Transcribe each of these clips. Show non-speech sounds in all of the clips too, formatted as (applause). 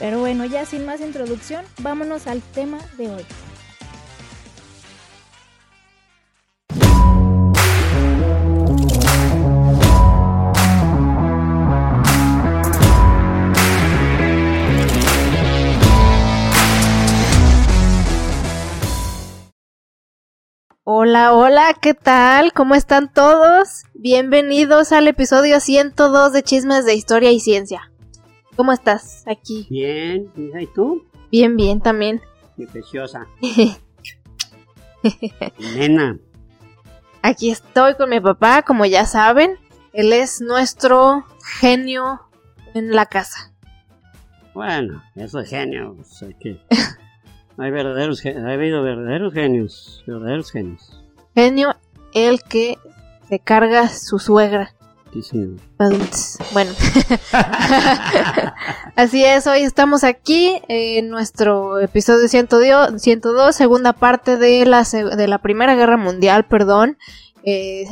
Pero bueno, ya sin más introducción, vámonos al tema de hoy. Hola, hola, ¿qué tal? ¿Cómo están todos? Bienvenidos al episodio 102 de Chismes de Historia y Ciencia. ¿Cómo estás aquí? Bien, ¿y tú? Bien, bien también. Mi preciosa. (laughs) Nena. Aquí estoy con mi papá, como ya saben. Él es nuestro genio en la casa. Bueno, eso es genio. que (laughs) hay verdaderos, ha habido verdaderos genios, verdaderos genios. Genio, el que se carga su suegra. Bueno, (laughs) así es, hoy estamos aquí en nuestro episodio 102, segunda parte de la, de la Primera Guerra Mundial, perdón. Eh,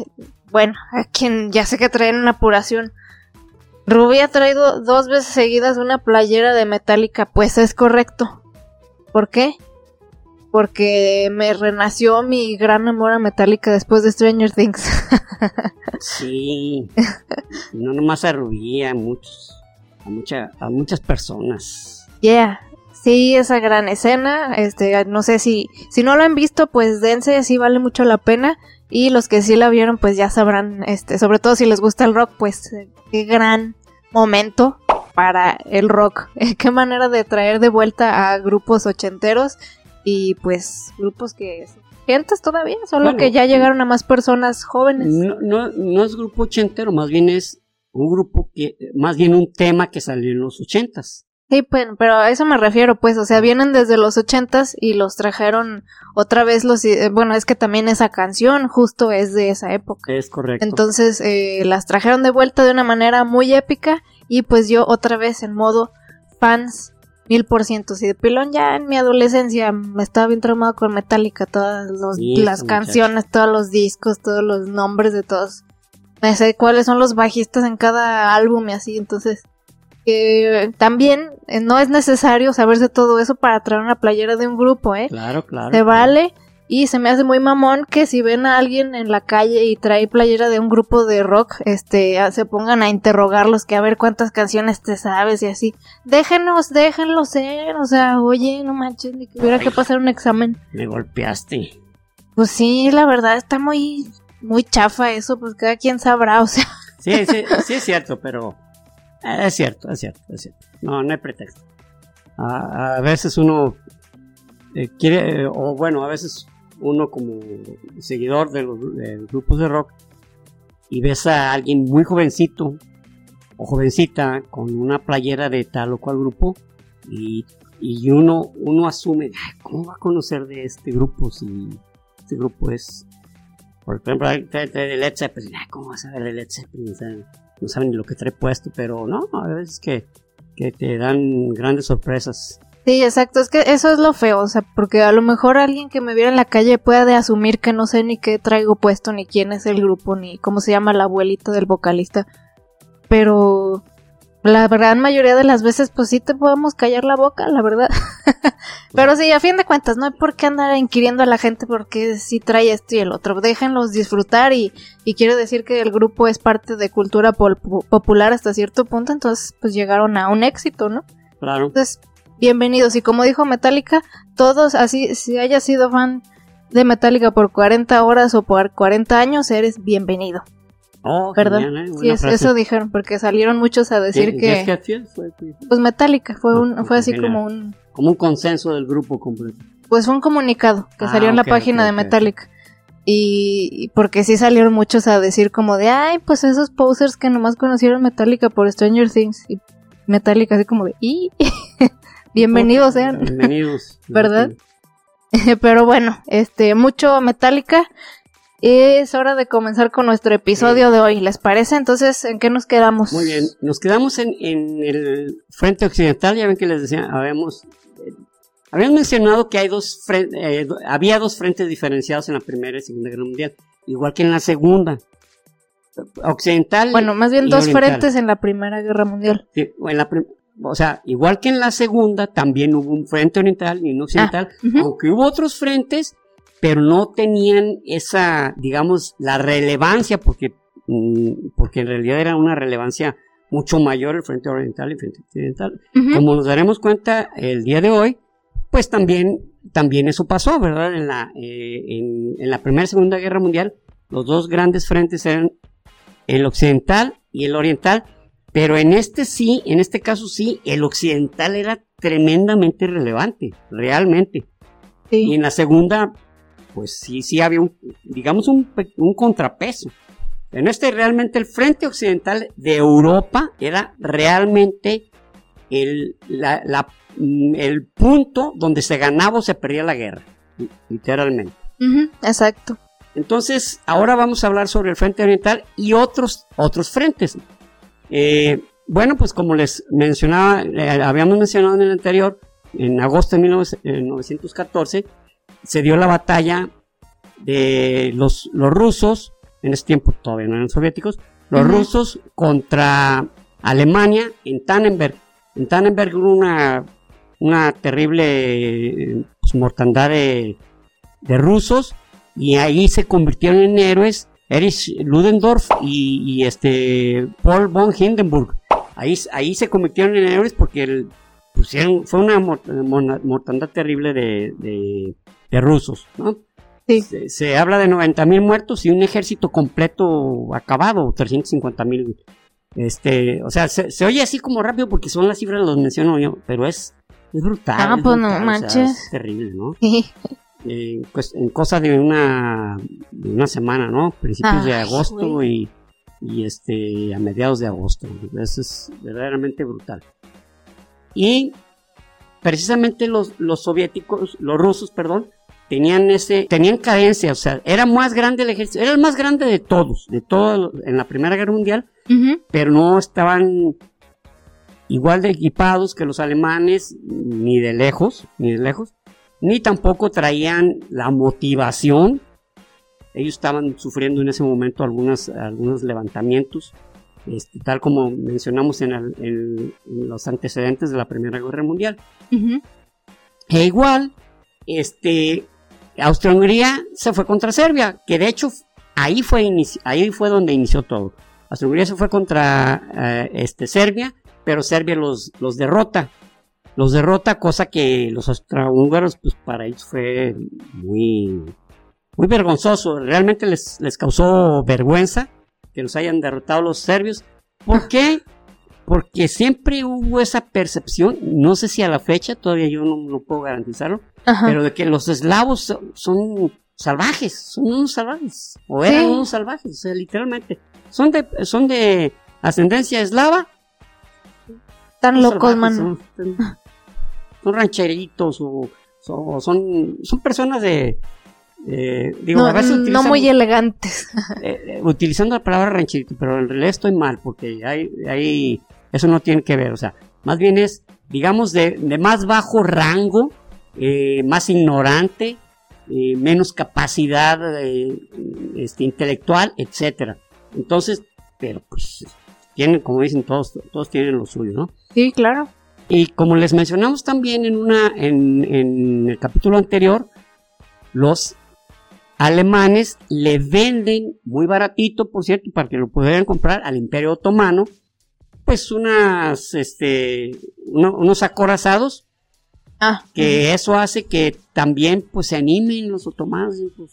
bueno, a quien ya sé que traen una apuración. Ruby ha traído dos veces seguidas una playera de Metallica, pues es correcto. ¿Por qué? porque me renació mi gran amor a Metallica después de Stranger Things. (laughs) (laughs) sí, no nomás a a muchos, a, a muchas personas. Yeah, sí, esa gran escena, este, no sé si, si no lo han visto, pues dense, sí vale mucho la pena. Y los que sí la vieron, pues ya sabrán, este, sobre todo si les gusta el rock, pues qué gran momento para el rock. (laughs) Qué manera de traer de vuelta a grupos ochenteros y pues grupos que gentes todavía, solo que ya llegaron a más personas jóvenes. No, no, no es grupo ochentero, más bien es un grupo que, más bien un tema que salió en los ochentas. Sí, pues, pero a eso me refiero, pues, o sea, vienen desde los ochentas y los trajeron otra vez los, eh, bueno, es que también esa canción justo es de esa época. Es correcto. Entonces, eh, las trajeron de vuelta de una manera muy épica y pues yo otra vez en modo fans mil por ciento. Si de pilón ya en mi adolescencia me estaba bien traumado con Metallica, todas las canciones, todos los discos, todos los nombres de todos. Me sé cuáles son los bajistas en cada álbum y así, entonces también eh, no es necesario saberse todo eso para traer una playera de un grupo, ¿eh? Claro, claro. Se vale y se me hace muy mamón que si ven a alguien en la calle y trae playera de un grupo de rock, este, se pongan a interrogarlos que a ver cuántas canciones te sabes y así. Déjenos, déjenlo ser, o sea, oye, no manches, ni que hubiera que pasar un examen. Me golpeaste. Pues sí, la verdad está muy, muy chafa eso, pues cada quien sabrá, o sea. Sí, sí, sí es cierto, pero eh, es cierto, es cierto, es cierto. No, no hay pretexto. A, veces uno eh, quiere, eh, o bueno, a veces uno como seguidor de los, grupos de rock y ves a alguien muy jovencito o jovencita con una playera de tal o cual grupo y, uno, uno asume, ¿cómo va a conocer de este grupo si este grupo es, por ejemplo, de Led Zeppelin, ¿cómo vas a ver de Led Zeppelin? no saben ni lo que trae puesto, pero no, a veces que te dan grandes sorpresas Sí, exacto, es que eso es lo feo, o sea, porque a lo mejor alguien que me viera en la calle puede asumir que no sé ni qué traigo puesto, ni quién es el grupo, ni cómo se llama la abuelita del vocalista, pero la gran mayoría de las veces pues sí te podemos callar la boca, la verdad. (laughs) pero sí, a fin de cuentas, no hay por qué andar inquiriendo a la gente porque sí trae esto y el otro, déjenlos disfrutar y, y quiero decir que el grupo es parte de cultura popular hasta cierto punto, entonces pues llegaron a un éxito, ¿no? Claro. Entonces, bienvenidos. Y como dijo Metallica, todos, así, si hayas sido fan de Metallica por 40 horas o por 40 años, eres bienvenido. Oh, ¿Verdad? ¿eh? sí, eso dijeron, porque salieron muchos a decir que... Pues Metallica, fue, un, fue así como un... Como un consenso del grupo completo. Pues fue un comunicado que ah, salió en la página de Metallica. Y porque sí salieron muchos a decir como de, ay, pues esos posers que nomás conocieron Metallica por Stranger Things. Y Metallica así como de, ¿y? (laughs) Bienvenidos sean. Bienvenidos. (laughs) ¿Verdad? (laughs) Pero bueno, este, mucho Metallica. Es hora de comenzar con nuestro episodio de hoy, ¿les parece? Entonces, ¿en qué nos quedamos? Muy bien, nos quedamos en, en el frente occidental, ya ven que les decía, habíamos, eh, habían mencionado que hay dos eh, había dos frentes diferenciados en la Primera y Segunda Guerra Mundial, igual que en la Segunda. Occidental. Bueno, más bien dos frentes en la Primera Guerra Mundial. Sí, en la o sea, igual que en la Segunda, también hubo un frente oriental y un occidental, ah, aunque hubo otros frentes pero no tenían esa, digamos, la relevancia, porque, mm, porque en realidad era una relevancia mucho mayor el frente oriental y el frente occidental. Como nos daremos cuenta el día de hoy, pues también, también eso pasó, ¿verdad? En la, eh, en, en la Primera y Segunda Guerra Mundial, los dos grandes frentes eran el occidental y el oriental, pero en este sí, en este caso sí, el occidental era tremendamente relevante, realmente. Y en la segunda, pues sí, sí había un, digamos, un, contrapeso. En este realmente el frente occidental de Europa era realmente el, mm, el punto donde se ganaba o se perdía la guerra, literalmente. exacto. Entonces, ahora vamos a hablar sobre el frente oriental y otros, otros frentes. Eh, bueno, pues como les mencionaba, eh, habíamos mencionado en el anterior, en agosto de 1914, se dio la batalla de los, los rusos, en ese tiempo todavía no eran soviéticos, los rusos contra Alemania en Tannenberg. En Tannenberg hubo una, una terrible pues, mortandad de, rusos y ahí se convirtieron en héroes Erich Ludendorff y, este Paul von Hindenburg. Ahí, ahí se convirtieron en héroes porque fue una mortandad terrible de, de rusos, ¿no? Se, habla de 90 mil muertos y un ejército completo acabado, 350 mil. Este, o sea, se, oye así como rápido porque son las cifras, los menciono yo, pero es, es brutal. Ah, pues no manches. es terrible, ¿no? Eh, pues, en cosa de una, de una semana, ¿no? Principios de agosto y, y este, a mediados de agosto. Eso es verdaderamente brutal. Y precisamente los, los soviéticos, los rusos, perdón, tenían ese, tenían carencia, o sea, era más grande el ejército, era el más grande de todos, de todos en la Primera Guerra Mundial, pero no estaban igual de equipados que los alemanes, ni de lejos, ni de lejos, ni tampoco traían la motivación. Ellos estaban sufriendo en ese momento algunas, algunos levantamientos, este, tal como mencionamos en, los antecedentes de la Primera Guerra Mundial. E igual, este, Austria-Hungría se fue contra Serbia, que de hecho ahí fue, ahí fue donde inició todo. Austria-Hungría se fue contra eh, este, Serbia, pero Serbia los, los derrota. Los derrota, cosa que los austrohúngaros, pues para ellos fue muy, muy vergonzoso. Realmente les, les causó vergüenza que los hayan derrotado los serbios. ¿Por qué? Porque siempre hubo esa percepción, no sé si a la fecha, todavía yo no puedo garantizarlo, pero de que los eslavos son, salvajes, son unos salvajes, o eran unos salvajes, o sea, literalmente. Son de, son de ascendencia eslava. Tan locos, man. Son, rancheritos o, son, son personas de, digo, a veces no muy elegantes. (laughs) Eh, eh, utilizando la palabra rancherito, pero en realidad estoy mal porque hay, hay, eso no tiene que ver, o sea, más bien es, digamos, de, de más bajo rango eh, más ignorante, eh, menos capacidad eh, este, intelectual, etcétera. Entonces, pero pues tienen, como dicen todos, todos tienen lo suyo, ¿no? Sí, claro. Y como les mencionamos también en una, en, en el capítulo anterior, los alemanes le venden muy baratito, por cierto, para que lo pudieran comprar al Imperio Otomano, pues unas, este, unos acorazados Ah, que eso hace que también pues se animen los otomanos. Pues,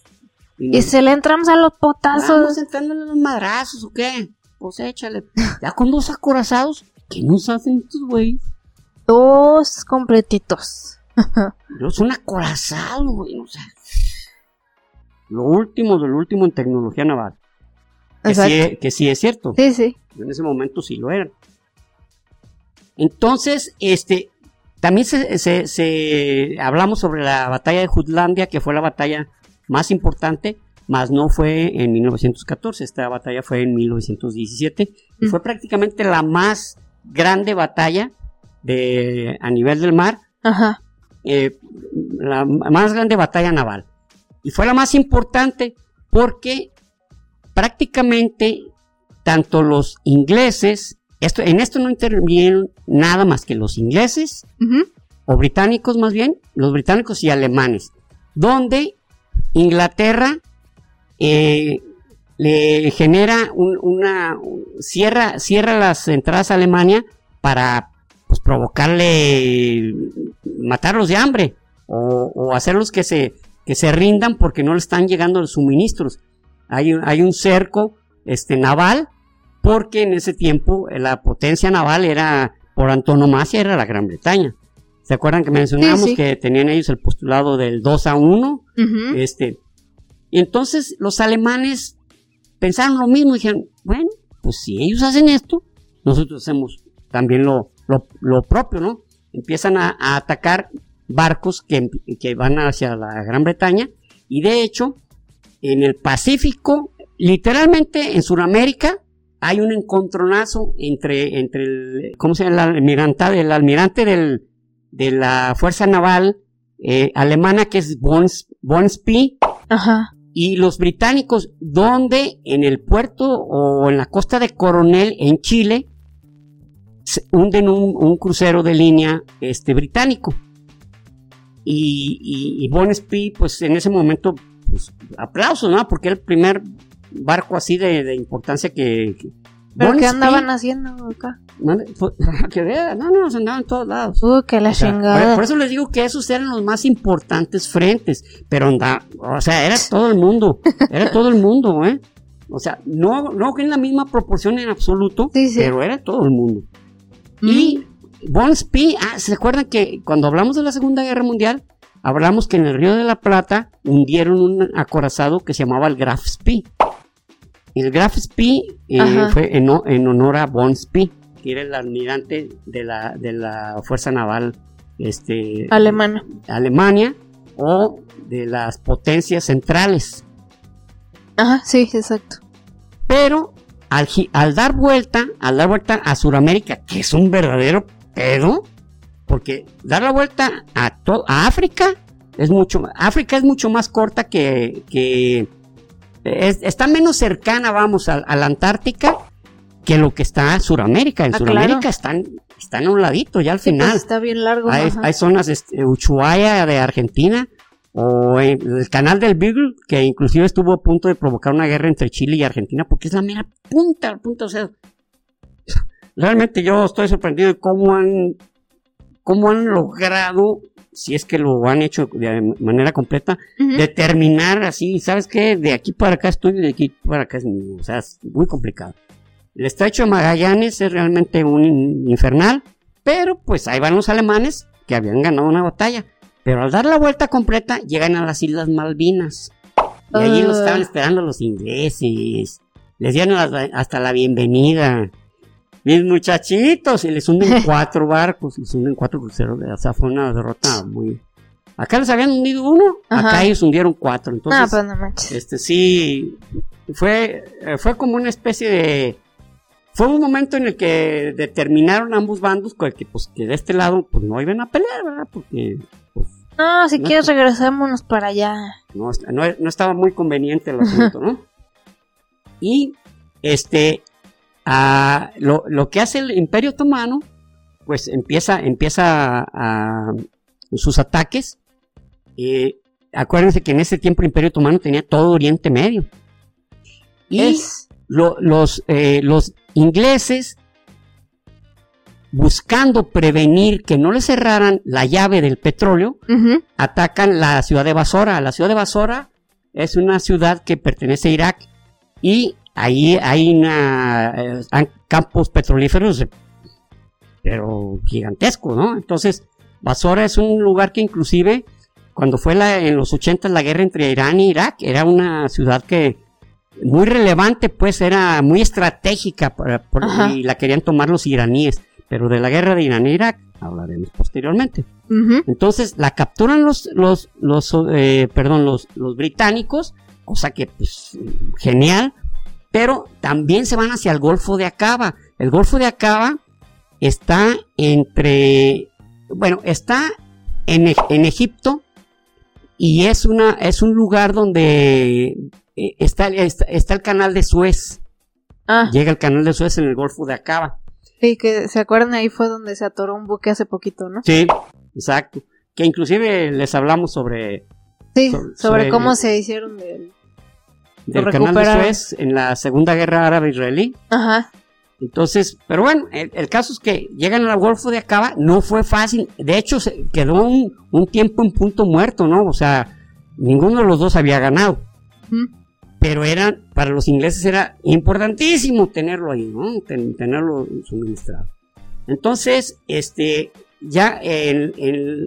y, se le entramos a los potazos. Vamos entrándole los madrazos o qué. Pues échale. ya con dos acorazados, ¿qué nos hacen estos güeyes? Dos completitos. (laughs) Yo son acorazados, güey. O sea, lo último de lo último en tecnología naval. Que sí, que sí es cierto. Sí, sí. En ese momento sí lo eran. Entonces, este, también se, se, se- hablamos sobre la batalla de Jutlandia, que fue la batalla más importante, mas no fue en 1914, esta batalla fue en 1917 y Mm. fue prácticamente la más grande batalla de, a nivel del mar, Ajá. eh, la más grande batalla naval. Y fue la más importante porque prácticamente tanto los ingleses, esto, en esto no intervinieron nada más que los ingleses, o británicos más bien, los británicos y alemanes, donde Inglaterra eh, le genera un- una cierra cierra las entradas a Alemania para pues provocarle matarlos de hambre o, o hacerlos que se que se rindan porque no le están llegando los suministros. Hay, un- hay un cerco este naval porque en ese tiempo eh, la potencia naval era por antonomasia era la Gran Bretaña. ¿Se acuerdan que mencionamos Sí, sí. que tenían ellos el postulado del 2 a 1? Ujú. Este, y entonces los alemanes pensaron lo mismo, dijeron, bueno, pues si ellos hacen esto, nosotros hacemos también lo, lo, lo propio, ¿no? Empiezan a, a atacar barcos que, que van hacia la Gran Bretaña y de hecho en el Pacífico, literalmente en Sudamérica, hay un encontronazo entre, entre el, ¿cómo se llama? El almirante, el almirante del, de la Fuerza Naval eh, alemana que es Bons, Bonspi Ajá. y los británicos, donde en el puerto o en la costa de Coronel en Chile hunden un, un crucero de línea este británico. Y, y, y Bonspi, pues en ese momento, pues, aplausos, ¿no? Porque era el primer barco así de, de importancia que... que- ¿Pero qué Bonspi- andaban haciendo acá? Mande, (laughs) fue- que vea, no, no, se andaban en todos lados. Uy, que la O sea, chingada. por, por eso les digo que esos eran los más importantes frentes. Pero anda, o sea, era todo el mundo. Era todo el mundo, ¿eh? O sea, no, no en la misma proporción en absoluto, Sí, sí. pero era todo el mundo. Mm. Y Bonspi, ah, ¿se acuerdan que cuando hablamos de la Segunda Guerra Mundial, hablamos que en el Río de la Plata hundieron un acorazado que se llamaba el Graf Spee? El Graf Spee eh, fue en, ho- en honor a Bonspi, que era el almirante de la, de la Fuerza Naval este, Alemana. Alemania o de las potencias centrales. Ajá, sí, exacto. Pero al, dar vuelta, al dar vuelta a Sudamérica, que es un verdadero pedo, porque dar la vuelta a, a África es mucho, África es mucho más corta que, que es- está menos cercana, vamos, a, a la Antártica que lo que está Sudamérica. En Ah, Sudamérica claro. están, están a un ladito ya al Sí, final. pues está bien largo. Hay zonas, este, Ushuaia de Argentina, o en el canal del Beagle, que inclusive estuvo a punto de provocar una guerra entre Chile y Argentina, porque es la mera punta, punta, o sea, realmente yo estoy sorprendido de cómo han, cómo han logrado, si es que lo han hecho de manera completa, Ujú. determinar así, ¿sabes qué? De aquí para acá estoy, de aquí para acá es mío, o sea, es muy complicado. El estrecho de Magallanes es realmente un in- infernal, pero pues ahí van los alemanes que habían ganado una batalla. Pero al dar la vuelta completa, llegan a las Islas Malvinas. Y allí los Ah. estaban esperando los ingleses. Les dieron la- hasta la bienvenida. Mis muchachitos, y les hunden (laughs) cuatro barcos, les hunden cuatro cruceros. O sea, fue una derrota muy. Acá les habían hundido uno, Ajá. acá ellos hundieron cuatro. Entonces, no, pues no manches. este sí, fue, fue como una especie de. Fue un momento en el que determinaron ambos bandos que, pues, que de este lado pues no iban a pelear, ¿verdad? Porque pues, No, si no. quieres regresémonos para allá. no, no, no estaba muy conveniente el asunto, ¿no? (laughs) Y este, ah, lo, lo que hace el Imperio Otomano, pues empieza, empieza a, a- sus ataques. Eh, acuérdense que en ese tiempo el Imperio Otomano tenía todo Oriente Medio. Y Es. lo- los, eh, los ingleses, buscando prevenir que no le cerraran la llave del petróleo, atacan la ciudad de Basora. La ciudad de Basora es una ciudad que pertenece a Irak y ahí hay una, eh, campos petrolíferos, pero gigantescos, ¿no? Entonces, Basora es un lugar que inclusive cuando fue la, en los 80 la guerra entre Irán y Irak, era una ciudad que muy relevante, pues era muy estratégica para- por- y la querían tomar los iraníes. Pero de la guerra de Irán e Irak, hablaremos posteriormente. Entonces la capturan los, los, los, eh, perdón, los, los británicos, cosa que pues genial, pero también se van hacia el Golfo de Acaba. El Golfo de Acaba está entre, bueno, está en, E- en Egipto y es una, es un lugar donde eh, está, está, está el canal de Suez. Ah, Llega el canal de Suez en el Golfo de Acaba. Sí, que se acuerdan ahí fue donde se atoró un buque hace poquito, ¿no? Sí, exacto. Que inclusive les hablamos sobre Sí, So- sobre, sobre- cómo se hicieron del... del canal de. Suez en la Segunda Guerra Árabe-Israelí. Ajá. Entonces, pero bueno, el, el caso es que llegan al Golfo de Acaba, no fue fácil. De hecho, se quedó un, un tiempo en punto muerto, ¿no? O sea, ninguno de los dos había ganado. Ujú. Pero era, para los ingleses era importantísimo tenerlo ahí, ¿no? Ten- tenerlo suministrado. Entonces, este, ya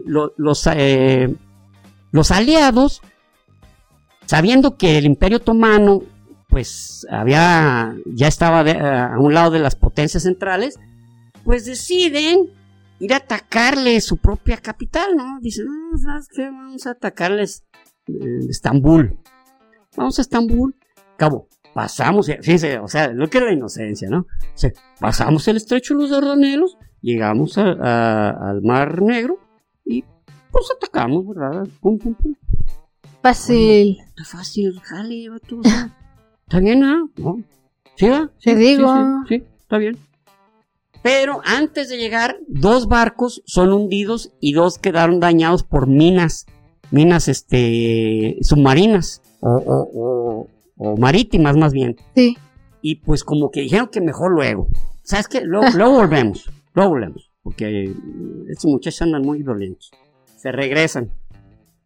los, eh, los aliados, sabiendo que el Imperio Otomano, pues había, ya estaba de- a un lado de las potencias centrales, pues deciden ir a atacarle su propia capital, ¿no? Dicen, no, ¿sabes qué? Vamos a atacarles eh, Estambul. Vamos a Estambul. Cabo, pasamos, eh, fíjense, o sea, lo que era la inocencia, ¿no? O sea, pasamos el estrecho de los Dardanelos, llegamos a- a- al Mar Negro y pues atacamos, ¿verdad? Pum, pum, pum. Fácil. Está fácil, jale, o sea, Está bien, ¿ah? ¿no? ¿Sí, va? Te Sí, digo. Sí, sí, sí, está bien. Pero antes de llegar, dos barcos son hundidos y dos quedaron dañados por minas, minas este, submarinas o, o- o- o marítimas más bien. Sí. Y pues como que dijeron que mejor luego. ¿Sabes qué? Luego, (laughs) luego volvemos, luego volvemos, porque estos muchachos andan muy violentos. Se regresan.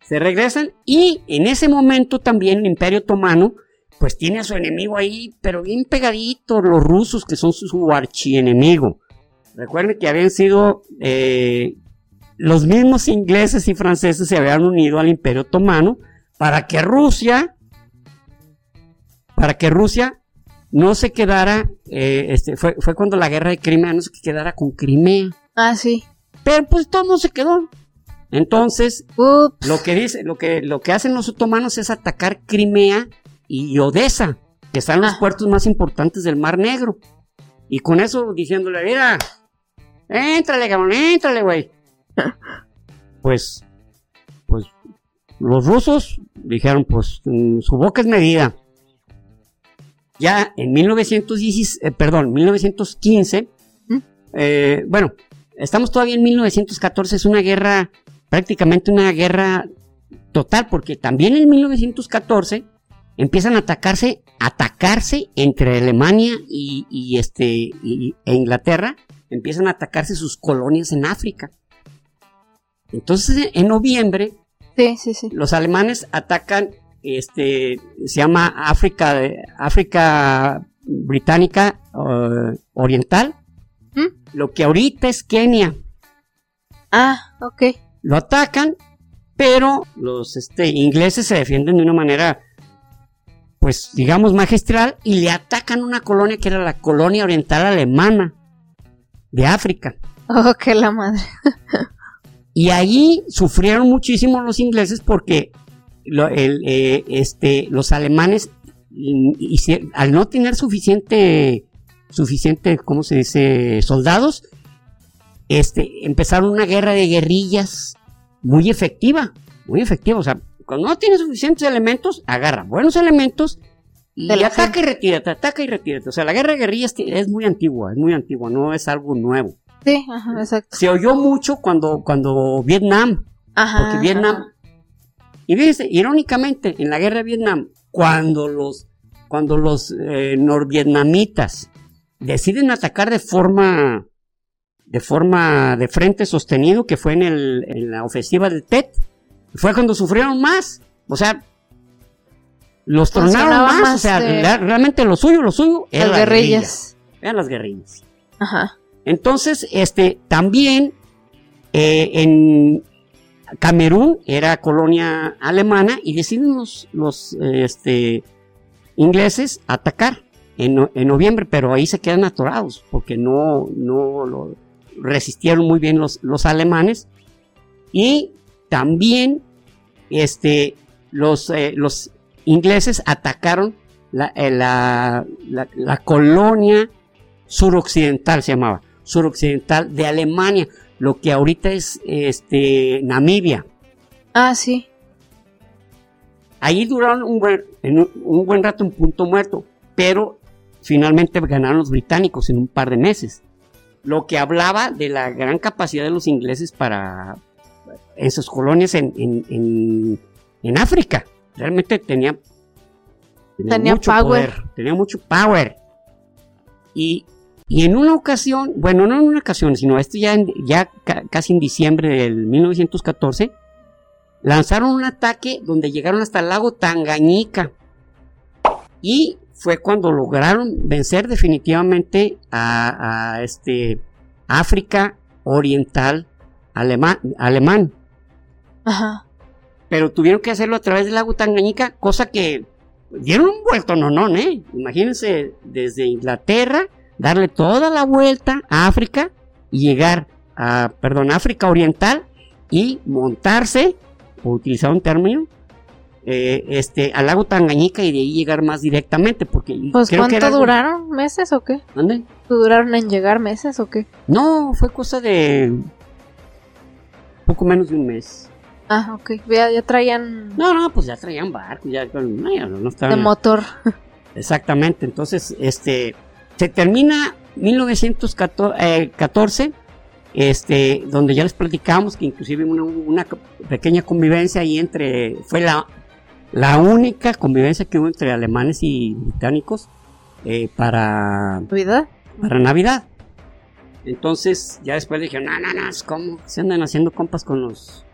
Se regresan y en ese momento también el Imperio Otomano pues tiene a su enemigo ahí, pero bien pegadito, los rusos que son su, su archienemigo. Recuerden que habían sido eh, los mismos ingleses y franceses se habían unido al Imperio Otomano para que Rusia, para que Rusia no se quedara, eh, este, fue, fue cuando la guerra de Crimea no se quedara con Crimea, Ah, sí. pero pues todo no se quedó. Entonces, Ups. lo que dice, lo que, lo que hacen los otomanos es atacar Crimea y Odessa, que están los Ah. puertos más importantes del Mar Negro. Y con eso diciéndole, mira, éntrale, cabrón, éntrale, güey. (laughs) pues, pues, los rusos dijeron, pues, mm, su boca es medida. Ya en 1910, eh, perdón, 1915, ¿Mm? eh, bueno, estamos todavía en 1914, es una guerra, prácticamente una guerra total, porque también en 1914 empiezan a atacarse, atacarse entre Alemania y, y este y- e Inglaterra, empiezan a atacarse sus colonias en África. Entonces, en noviembre, Sí, sí, sí. los alemanes atacan, este, se llama África, África Británica eh, Oriental, ¿Mm? lo que ahorita es Kenia. Ah, ok. Lo atacan, pero los este, ingleses se defienden de una manera, pues digamos, magistral y le atacan una colonia que era la colonia oriental alemana de África. (laughs) Oh, que la madre. (laughs) Y allí sufrieron muchísimo los ingleses porque lo- el, eh, este, los alemanes, al no tener suficiente, suficiente, ¿cómo se dice?, soldados, este, empezaron una guerra de guerrillas muy efectiva, muy efectiva. O sea, cuando no tiene suficientes elementos, agarra buenos elementos y ataca y retírate, ataca y retírate. O sea, la guerra de guerrillas es muy antigua, es muy antigua, no es algo nuevo. Sí, ajá, exacto. Se oyó mucho cuando, cuando Vietnam, Ajá. porque Vietnam, y fíjense, irónicamente, en la guerra de Vietnam, cuando los, cuando los eh, norvietnamitas deciden atacar de forma, de forma de frente sostenido, que fue en, el, en la ofensiva del TET, fue cuando sufrieron más. O sea, los tronaron más, más o sea, de- realmente lo suyo, lo suyo, era Las la guerrilla, guerrillas. eran las guerrillas. Ajá. Entonces, este, también eh, en Camerún era colonia alemana y deciden los, los este, ingleses atacar en, en noviembre, pero ahí se quedan atorados porque no, no, lo- resistieron muy bien los, los alemanes. Y también este, los, eh, los ingleses atacaron la, eh, la, la, la colonia suroccidental, se llamaba, suroccidental de Alemania, lo que ahorita es este, Namibia. Ah, sí. Ahí duraron un buen, en un, buen rato en punto muerto, pero finalmente ganaron los británicos en un par de meses. Lo que hablaba de la gran capacidad de los ingleses para en sus colonias en, en, en, en África. Realmente tenía, Tenía mucho power. poder, tenía mucho power. Y, y en una ocasión, bueno, no en una ocasión, sino esto ya, en- ya ca- casi en diciembre del 1914, lanzaron un ataque donde llegaron hasta el lago Tangañica. Y fue cuando lograron vencer definitivamente a, a este África Oriental alemán, alemán. Ajá. Pero tuvieron que hacerlo a través del lago Tangañica, cosa que dieron un vuelto no, no, ¿eh? Imagínense desde Inglaterra darle toda la vuelta a África y llegar a, perdón, África Oriental y montarse, por utilizar un término, eh, este, al lago Tangañica y de ahí llegar más directamente, porque Pues creo que ¿cuánto era- duraron? ¿Meses o qué? ¿Dónde? ¿Duraron en llegar meses o qué? No, fue cosa de poco menos de un mes. Ah, ok. Ya, ya traían No, no, pues ya traían barco, ya, no, ya no de estaban. motor. Exactamente, entonces, este, se termina 1914, este, donde ya les platicamos que inclusive una, una pequeña convivencia ahí entre, fue la, la única convivencia que hubo entre alemanes y británicos eh, para, ¿Navidad? para Navidad. Entonces, ya después le dijeron, no, no, no, es como se andan haciendo compas con los,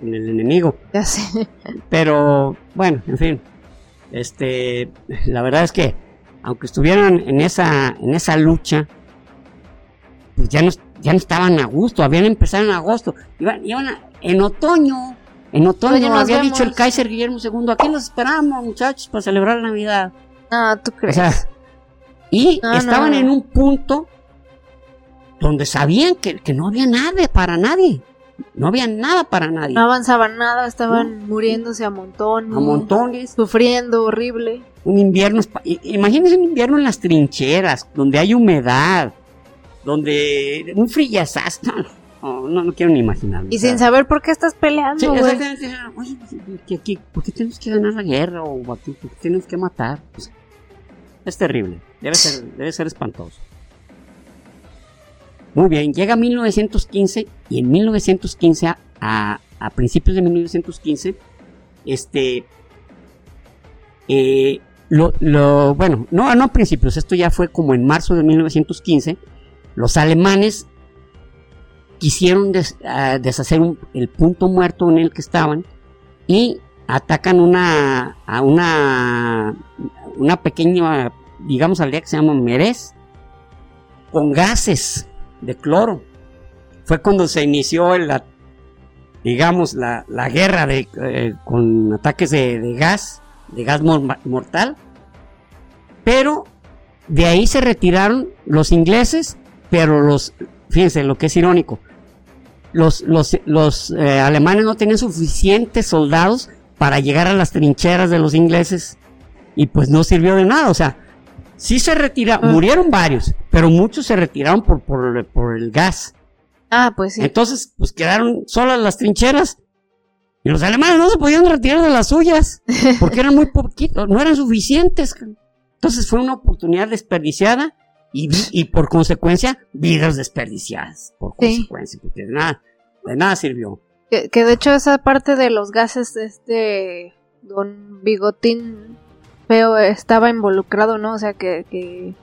con el enemigo. Ya sé. Pero bueno, en fin. Este, la verdad es que aunque estuvieran en esa en esa lucha, pues ya no ya no estaban a gusto, habían empezado en agosto, iban, iban a- en otoño, en otoño había dicho el vemos. Kaiser Guillermo II, aquí los esperamos, muchachos, para celebrar Navidad. Ah, ¿tú O crees? sea, y No, no, estaban no. en un punto donde sabían que, que no había nada para nadie. No había nada para nadie. no avanzaban nada, estaban muriéndose a montón. a montones. Sufriendo horrible. Un invierno, imagínense un invierno en las trincheras, donde hay humedad, donde un frillazazo, no, no, no, quiero ni imaginar. Y sin saber por qué estás peleando, Sí, exactamente. Oye, que aquí, ¿por qué tenemos que ganar la guerra? O aquí, ¿por qué tenemos que matar? Pues, es terrible, debe ser, debe ser espantoso. Muy bien, llega 1915 y en 1915, a, a, a principios de 1915, este, eh, lo, bueno, no, no a principios, esto ya fue como en marzo de 1915, los alemanes quisieron ah, deshacer el punto muerto en el que estaban y atacan una, a una, una pequeña, digamos, aldea que se llama Merez, con gases de cloro. Fue cuando se inició el, a- digamos, la, la guerra de, eh, con ataques de, de gas, de gas mor- mortal. Pero de ahí se retiraron los ingleses, pero los, fíjense lo que es irónico, los, los, los eh, alemanes no tenían suficientes soldados para llegar a las trincheras de los ingleses y pues no sirvió de nada, o sea, sí se retiraron, Ah. murieron varios, pero muchos se retiraron por, por, por el gas. Ah, pues sí. Entonces, pues quedaron solas las trincheras. Y los alemanes no se podían retirar de las suyas, (laughs) porque eran muy poquitos, no eran suficientes. Entonces fue una oportunidad desperdiciada y, y por consecuencia, vidas desperdiciadas. Por consecuencia, porque de nada, de nada sirvió. Que, de hecho esa parte de los gases, este don Bigotín Feo estaba involucrado, ¿no? O sea, que, que,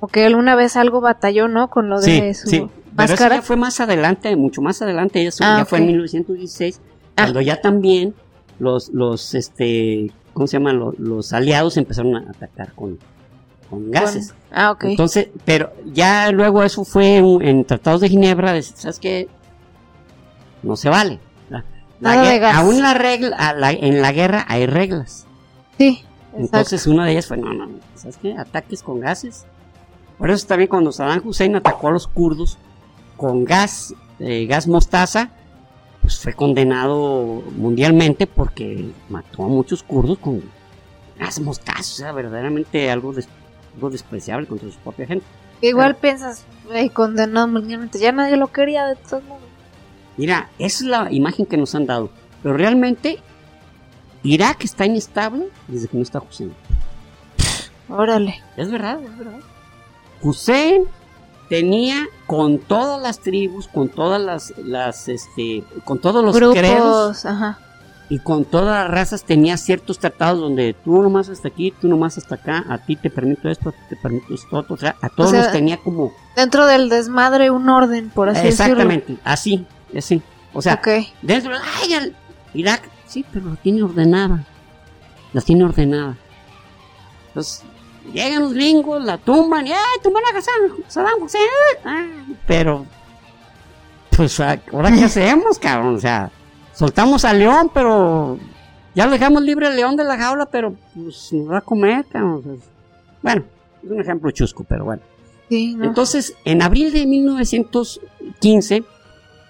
o que él una vez algo batalló, ¿no? Con lo de sí, su sí. Pero. Eso ya fue más adelante, mucho más adelante, eso ah, ya okay. fue en 1916 cuando ya también los, los, este, ¿cómo se llaman? Los, aliados empezaron a atacar con, con gases. Ah, ok. Entonces, pero ya luego eso fue en, tratados de Ginebra, ¿sabes qué? No se vale. La, la no aún la regla, a la, en la guerra hay reglas. Sí. Entonces una de ellas fue, no, no, ¿sabes qué? Ataques con gases. Por eso también cuando Saddam Hussein atacó a los kurdos con gas, eh, gas mostaza, pues fue condenado mundialmente porque mató a muchos kurdos con gas mostaza, o sea, verdaderamente algo, des- algo despreciable contra su propia gente. Igual piensas, "Ey, condenado mundialmente, ya nadie lo quería de todos modos. Mira, esa es la imagen que nos han dado, pero realmente Irak está inestable desde que no está Hussein. Órale. Es verdad, es verdad. Hussein tenía con todas las tribus, con todas las, las este, con todos los credos Grupos, ajá. y con todas las razas tenía ciertos tratados donde tú nomás hasta aquí, tú nomás hasta acá, a ti te permito esto, a ti te permito esto o sea, a todos sea, los tenía como Dentro del desmadre un orden, por así exactamente, así, así, o sea, decirlo. Ok. dentro de ay, el Irak, sí, pero la tiene ordenada, la tiene ordenada. Entonces, llegan los gringos, la tumban y ¡ay, tumban a Saddam Hussein! ah, pero, pues, ¿ahora qué hacemos, cabrón? O sea, soltamos al león, pero ya lo dejamos libre al león de la jaula, pero, pues, nos va a comer, cabrón. O sea, bueno, es un ejemplo chusco, pero bueno. Sí, no. Entonces, en abril de 1915,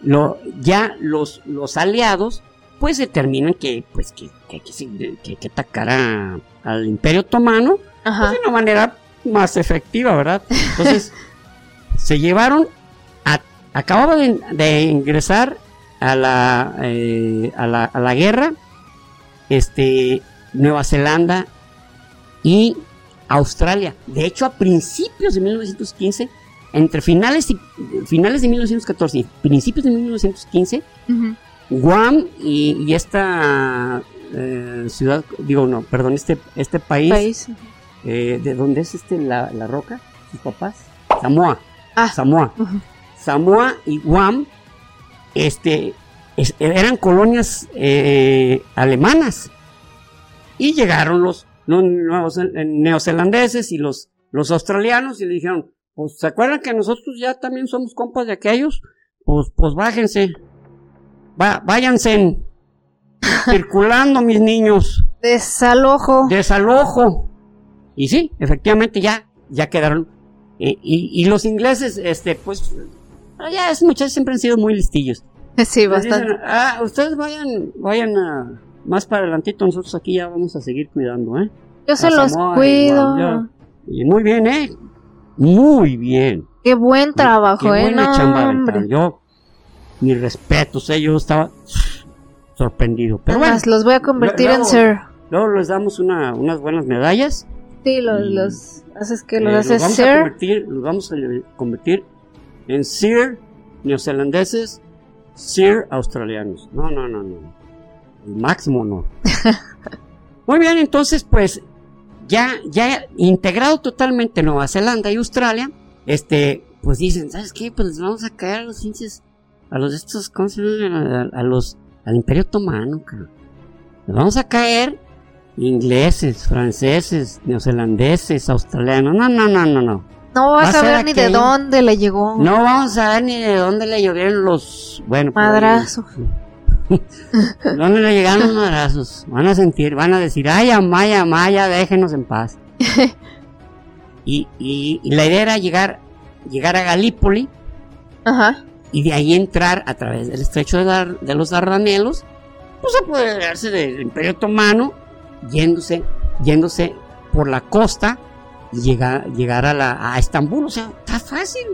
lo, ya los, los aliados pues determinan que pues que, que, que, que- que atacar a- al Imperio Otomano pues, de una manera más efectiva, ¿verdad? Entonces, (laughs) se llevaron, a, acababa de, de ingresar a la, eh, a la, a la guerra, este, Nueva Zelanda y Australia. De hecho, a principios de 1915, entre finales, y, finales de 1914 y principios de 1915, Ujú. Guam y, y esta eh, ciudad, digo, no, perdón, este, este país, País. Eh, ¿de dónde es este la, la roca? ¿Sus papás? Samoa. Ah. Samoa. Samoa y Guam este, es- eran colonias eh, alemanas. Y llegaron los, los nuevos, neozelandeses y los, los australianos y le dijeron, pues ¿se acuerdan que nosotros ya también somos compas de aquellos? Pues, pues bájense. Va, váyanse (laughs) circulando mis niños Desalojo. desalojo. Y sí, efectivamente ya, ya quedaron. Y, y- y los ingleses, este, pues, ya esos muchachos siempre han sido muy listillos. (laughs) Sí, bastante. dicen, ah, ustedes vayan, vayan a, más para adelantito, nosotros aquí ya vamos a seguir cuidando, ¿eh? Yo se los Samoa cuido. Y muy bien, ¿eh? Muy bien. Qué buen trabajo, Qué eh. buena No, chamba. Yo, mis respetos, ¿eh? Yo estaba sorprendido. Pero bueno, los voy a convertir luego- en Sir. luego les damos una, unas buenas medallas. Sí, los, y- los haces que Eh, los haces vamos a convertir, los vamos a convertir en Sir neozelandeses, Sir australianos. No, no, no, no. El máximo no. (laughs) Muy bien, entonces, pues, ya, ya integrado totalmente Nueva Zelanda y Australia, este, pues dicen, ¿sabes qué? Pues les vamos a caer a los hinches, a los de estos, ¿cómo se llama? A, a los, al Imperio Otomano, cabrón. Les vamos a caer ingleses, franceses, neozelandeses, australianos. No, no, no, no, no. No Va vas a a ver ni de dónde le llegó. No vamos a ver ni de dónde le llovieron los. Bueno, pues, Madrazo. (laughs) ¿Dónde le llegaron los madrazos? Van a sentir, van a decir, ay, amaya, amaya, déjenos en paz. (laughs) y, y, y la idea era llegar, llegar a Galípoli Ajá. y de ahí entrar a través del estrecho de, Dar- de los Dardanelos, pues apoderarse del Imperio Otomano, yéndose, yéndose por la costa y llegar, llegar a, la, a Estambul. O sea, está fácil.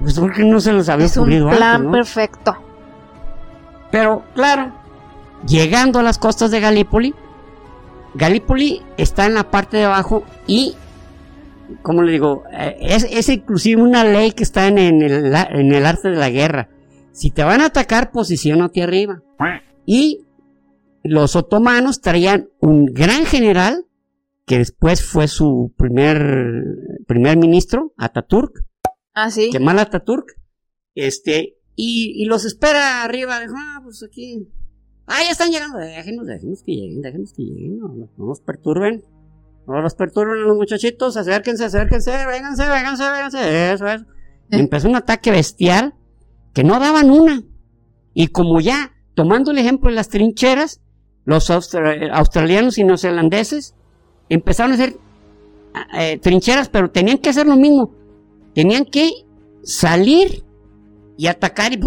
Pues porque no se les había Es un plan antes, ¿no? perfecto. Pero, claro, llegando a las costas de Galípoli, Galípoli está en la parte de abajo y, como le digo, Eh, es, es inclusive una ley que está en, en el, en el arte de la guerra. Si te van a atacar, posicionate arriba. Y los otomanos traían un gran general, que después fue su primer, primer ministro, Ataturk, Ah, sí. Kemal Ataturk, este, y, y los espera arriba, dijo, ah, pues aquí, ah, ya están llegando, déjenos, déjenos que lleguen, déjenos que lleguen, no, no, no nos perturben, no los perturben a los muchachitos, acérquense, acérquense, vénganse, vénganse, vénganse, eso, eso. Y empezó un ataque bestial que no daban una, y como ya, tomando el ejemplo de las trincheras, los austra- australianos y neozelandeses empezaron a hacer eh, trincheras, pero tenían que hacer lo mismo, tenían que salir y atacar y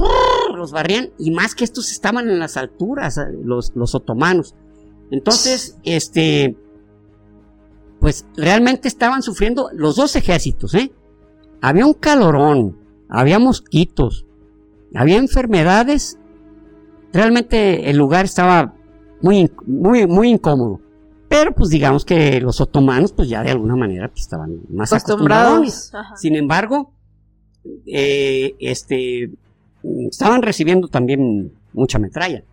los barrían. Y más que estos estaban en las alturas, eh, los, los otomanos. Entonces, este, pues realmente estaban sufriendo los dos ejércitos, ¿eh? Había un calorón, había mosquitos, había enfermedades. Realmente el lugar estaba muy, muy, muy incómodo. Pero pues digamos que los otomanos pues ya de alguna manera pues, estaban más acostumbrados. Sin embargo, eh, este, estaban recibiendo también mucha metralla.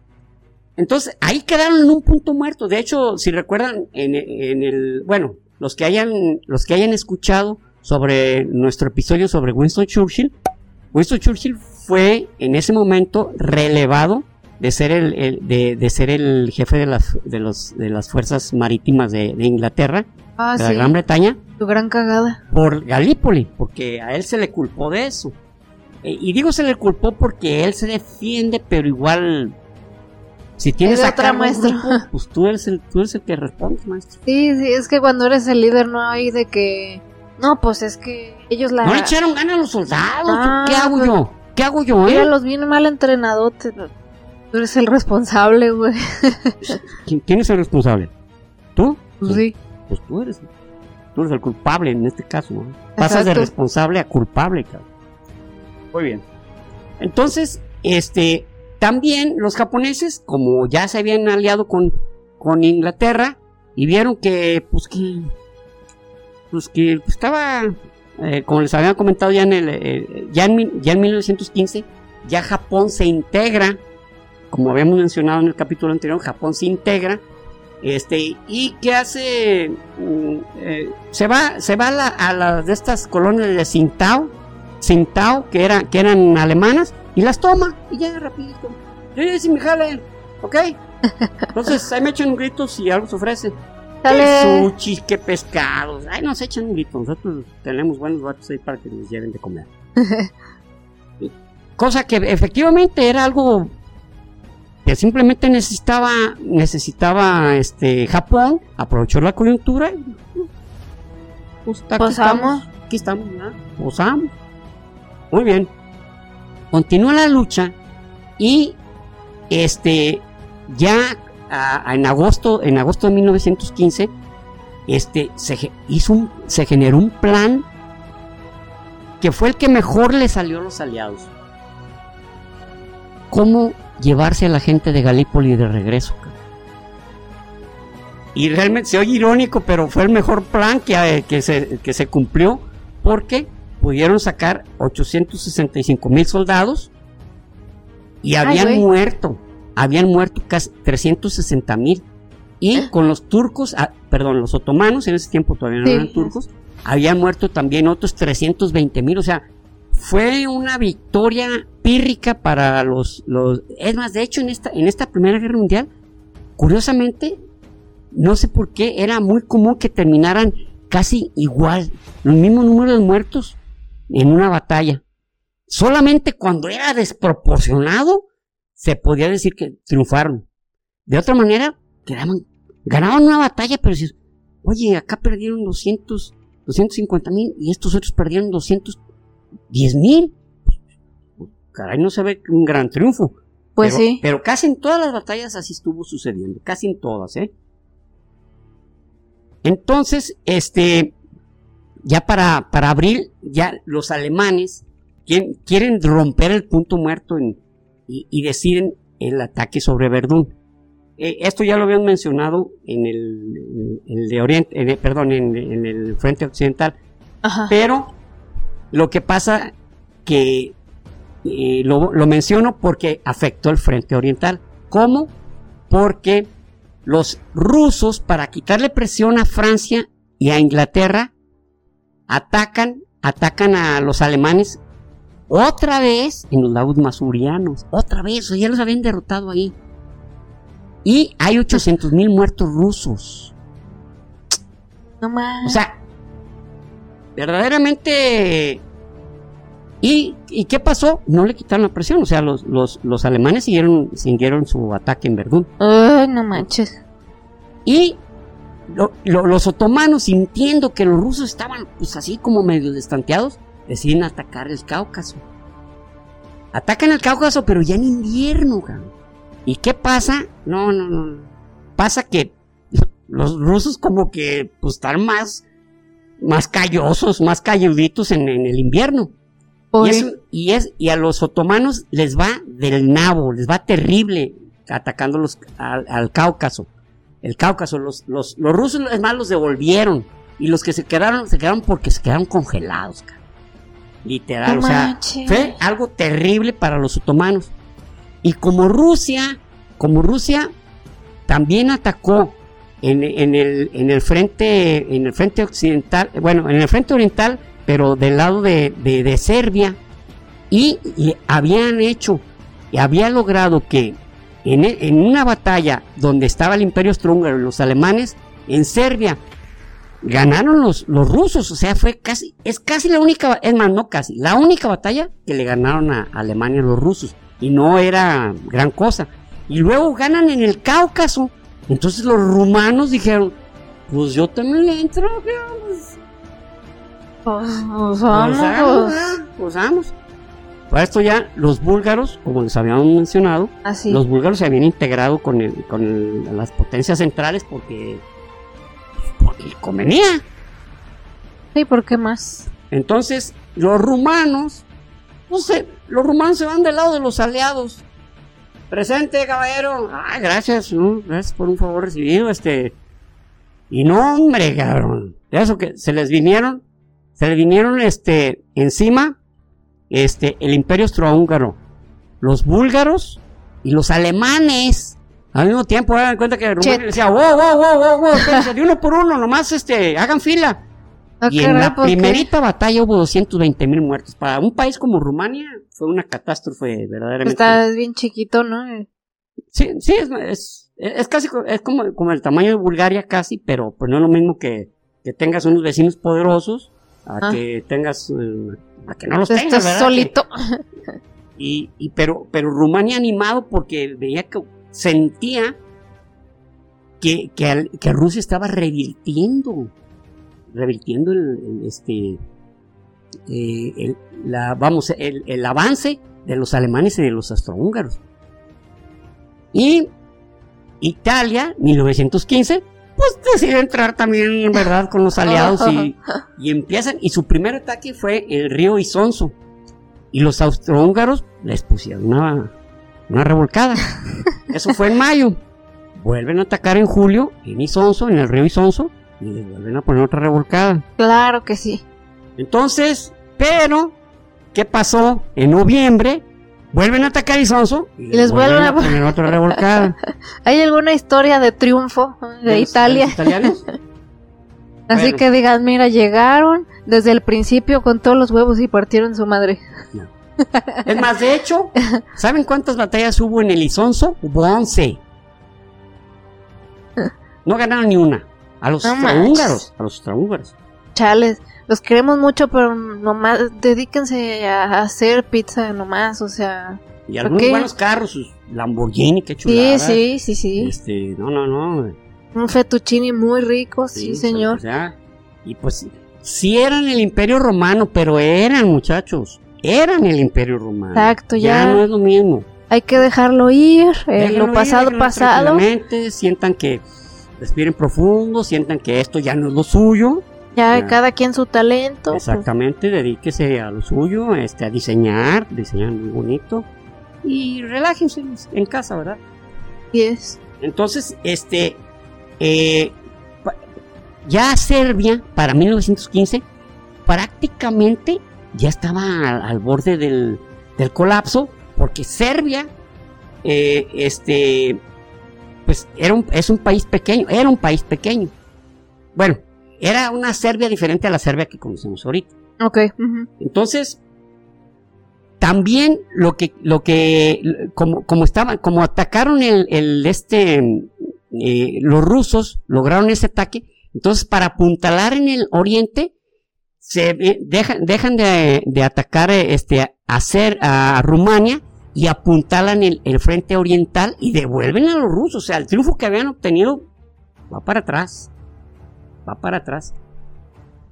Entonces, ahí quedaron en un punto muerto. De hecho, si recuerdan, en, en el, bueno, los que hayan, los que hayan escuchado sobre nuestro episodio sobre Winston Churchill, Winston Churchill fue en ese momento relevado de ser el, el- de, de ser el jefe de las, de los, de las fuerzas marítimas de, de Inglaterra, Ah, de la. Gran Bretaña, Tu gran cagada. por Galípoli, porque a él se le culpó de eso. Eh, y digo se le culpó porque él se defiende, pero igual, si tienes a otra maestra. grupo, pues tú eres el, tú eres el que responde, maestro. Sí, sí, es que cuando eres el líder no hay de que... No, pues es que ellos la... No le echaron ganas a los soldados. Ah, ¿Qué hago yo? ¿Qué hago yo, eh? Mira, los viene mal entrenados. Tú eres el responsable, güey. ¿Quién, quién es el responsable? ¿Tú? Pues sí. Pues tú eres. Tú eres el culpable en este caso. ¿no? Pasas de responsable a culpable, cabrón. Muy bien. Entonces, este, también los japoneses, como ya se habían aliado con, con Inglaterra, y vieron que, pues que, pues que estaba, eh, como les había comentado ya en el, eh, ya en, ya en 1915, ya Japón se integra, como habíamos mencionado en el capítulo anterior, Japón se integra, este, y que hace, Mm, eh, se va, se va a, la- a las de estas colonias de Tsingtao, Tsingtao, que, era, que eran alemanas, y las toma, y ya rapidito. Yo ya hice mi jale, ¿ok? Entonces, ahí me echan un grito si algo se ofrece. ¿Qué Dale. sushis, qué pescados? Ay, nos echan un grito. Nosotros tenemos buenos vatos ahí para que nos lleven de comer. (laughs) Cosa que efectivamente era algo que simplemente necesitaba, necesitaba este Japón, aprovechó la coyuntura y pues, aquí Posamos. estamos, aquí estamos. Posamos. Muy bien. Continúa la lucha y este ya a- a- en agosto en agosto de 1915 este se hizo un, se generó un plan que fue el que mejor le salió a los aliados cómo llevarse a la gente de Galípoli de regreso. Y realmente se oye irónico pero fue el mejor plan que, eh, que, se, que se cumplió porque pudieron sacar 865 mil soldados y habían muerto habían muerto casi 360 mil. Y con los turcos, ah, perdón, los otomanos, en ese tiempo todavía no Sí. eran turcos, habían muerto también otros 320 mil, o sea, fue una victoria pírrica para los, los, es más, de hecho en esta, en esta primera guerra mundial, curiosamente, no sé por qué, era muy común que terminaran casi igual, el mismo número de muertos en una batalla. Solamente cuando era desproporcionado, se podía decir que triunfaron. De otra manera, quedaban, ganaban una batalla, pero dices, oye, acá perdieron 200, 250 mil y estos otros perdieron 210 mil. Caray, no se ve un gran triunfo. Pues pero, sí. Pero casi en todas las batallas así estuvo sucediendo, casi en todas, ¿eh? Entonces, este, ya para, para abril, ya los alemanes quieren, quieren romper el punto muerto en- y, y deciden el ataque sobre Verdún. Eh, esto ya lo habían mencionado en el, en el de Oriente, en el- perdón, en, en el frente occidental, Ajá. pero lo que pasa que eh, lo, lo menciono porque afectó el frente oriental. ¿Cómo? Porque los rusos, para quitarle presión a Francia y a Inglaterra, atacan, atacan a los alemanes otra vez en los lagos masurianos. Otra vez, o sea, ya los habían derrotado ahí. Y hay 800 mil muertos rusos. No más. O sea, verdaderamente... ¿Y, ¿Y qué pasó? No le quitaron la presión. O sea, los, los, los alemanes siguieron, siguieron su ataque en Verdún. Ay, no manches. Y lo- lo- los otomanos, sintiendo que los rusos estaban pues así como medio destanteados, deciden atacar el Cáucaso. Atacan el Cáucaso, pero ya en invierno. ¿Y qué pasa? No, no, no. Pasa que los rusos como que pues están más, más callosos, más calluditos en, en el invierno. Y, es, y, es, y a los otomanos les va del nabo, les va terrible atacándolos al, al Cáucaso. El Cáucaso, los, los, los rusos es más los devolvieron. Y los que se quedaron, se quedaron porque se quedaron congelados, cara. Literal, No o sea, manches. fue algo terrible para los otomanos. Y como Rusia, como Rusia también atacó en, el, en el frente, en el frente occidental, bueno, en el frente oriental, pero del lado de, de- Serbia, y, habían hecho, y había logrado que en, en una batalla donde estaba el Imperio Austrohúngaro los alemanes, en Serbia, ganaron los, los rusos, o sea, fue casi, es casi la única, es más, no casi, la única batalla que le ganaron a Alemania los rusos, y no era gran cosa. Y luego ganan en el Cáucaso, entonces los rumanos dijeron, pues yo también le entro, pues, Pues, pues vamos. vamos, ah, pues vamos. Para esto ya los búlgaros, como les habíamos mencionado, Así. los búlgaros se habían integrado con, el- con el- las potencias centrales porque, porque convenía. Sí, ¿por qué más? Entonces, los rumanos, no sé, los rumanos se van del lado de los aliados. Presente, caballero. Ah, gracias, ¿no? gracias por un favor recibido, este. Y no, hombre, cabrón. De eso que se les vinieron, se les vinieron, este, encima, este, el imperio austrohúngaro, los búlgaros y los alemanes. Al mismo tiempo, hagan cuenta que Rumania decía, wow, wow, wow, wow, wow, de uno por uno, nomás, este, hagan fila. Ah, Y en caray, la ¿por qué? primerita batalla hubo 220 mil muertos. Para un país como Rumania fue una catástrofe verdaderamente. Está bien chiquito, ¿no? Sí, sí, es, es, es casi es como, como el tamaño de Bulgaria casi, pero pues no es lo mismo que, que tengas unos vecinos poderosos a Ah. que tengas, eh, a que no los tengas, Estás solito. Y, y pero, pero Rumania animado porque veía que sentía que, que Rusia estaba revirtiendo, revirtiendo el, el, este, eh, el- la, vamos, el, el avance de los alemanes y de los austrohúngaros. Y Italia, 1915, pues decide entrar también, ¿verdad?, con los aliados y, (laughs) y empiezan, y su primer ataque fue el río Isonzo. Y los austrohúngaros les pusieron una, una revolcada. (laughs) Eso fue en mayo. Vuelven a atacar en julio en Isonzo, en el río Isonzo, y les vuelven a poner otra revolcada. Claro que sí. Entonces, pero, ¿qué pasó? En noviembre, vuelven a atacar Isonzo y, Y les vuelven a poner otra revolcada. (laughs) ¿Hay alguna historia de triunfo de, Italia? los italianos. (laughs) Así Bueno. que digas, mira, llegaron desde el principio con todos los huevos y partieron su madre. Es más, de hecho, ¿saben cuántas batallas hubo en el Isonzo? Hubo 11. (laughs) No ganaron ni una. A los No manches. A los austrohúngaros. Chales, los queremos mucho, pero nomás dedíquense a hacer pizza nomás, o sea. Y ¿Por algunos buenos carros, sus Lamborghini, qué Sí, chulada. sí, sí, sí. Este, no, no, no. Un fettuccini muy rico, sí, o señor. sea, y pues, sí eran el imperio romano, pero eran, muchachos. Eran el imperio romano. Exacto, ya. no es lo mismo. Hay que dejarlo ir, eh, lo pasado, ir pasado. Sientan que respiren profundo, sientan que esto ya no es lo suyo. Ya, Ya. cada quien su talento. pues, Exactamente, dedíquese a lo suyo, este, a diseñar, diseñan muy bonito. Y relájense en casa, ¿verdad? y es. Entonces, este, eh, ya Serbia, para 1915, prácticamente ya estaba al, al borde del, del colapso, porque Serbia, eh, este, pues era un, es un país pequeño, era un país pequeño. Bueno, era una Serbia diferente a la Serbia que conocemos ahorita. Ok. Entonces, también lo que, lo que, como, como estaban, como atacaron el, el este, eh, los rusos lograron ese ataque, entonces para apuntalar en el oriente, se eh, dejan, dejan de, de atacar este, a, hacer a Rumania y apuntalan el, el frente oriental y devuelven a los rusos, o sea, el triunfo que habían obtenido va para atrás, va para atrás.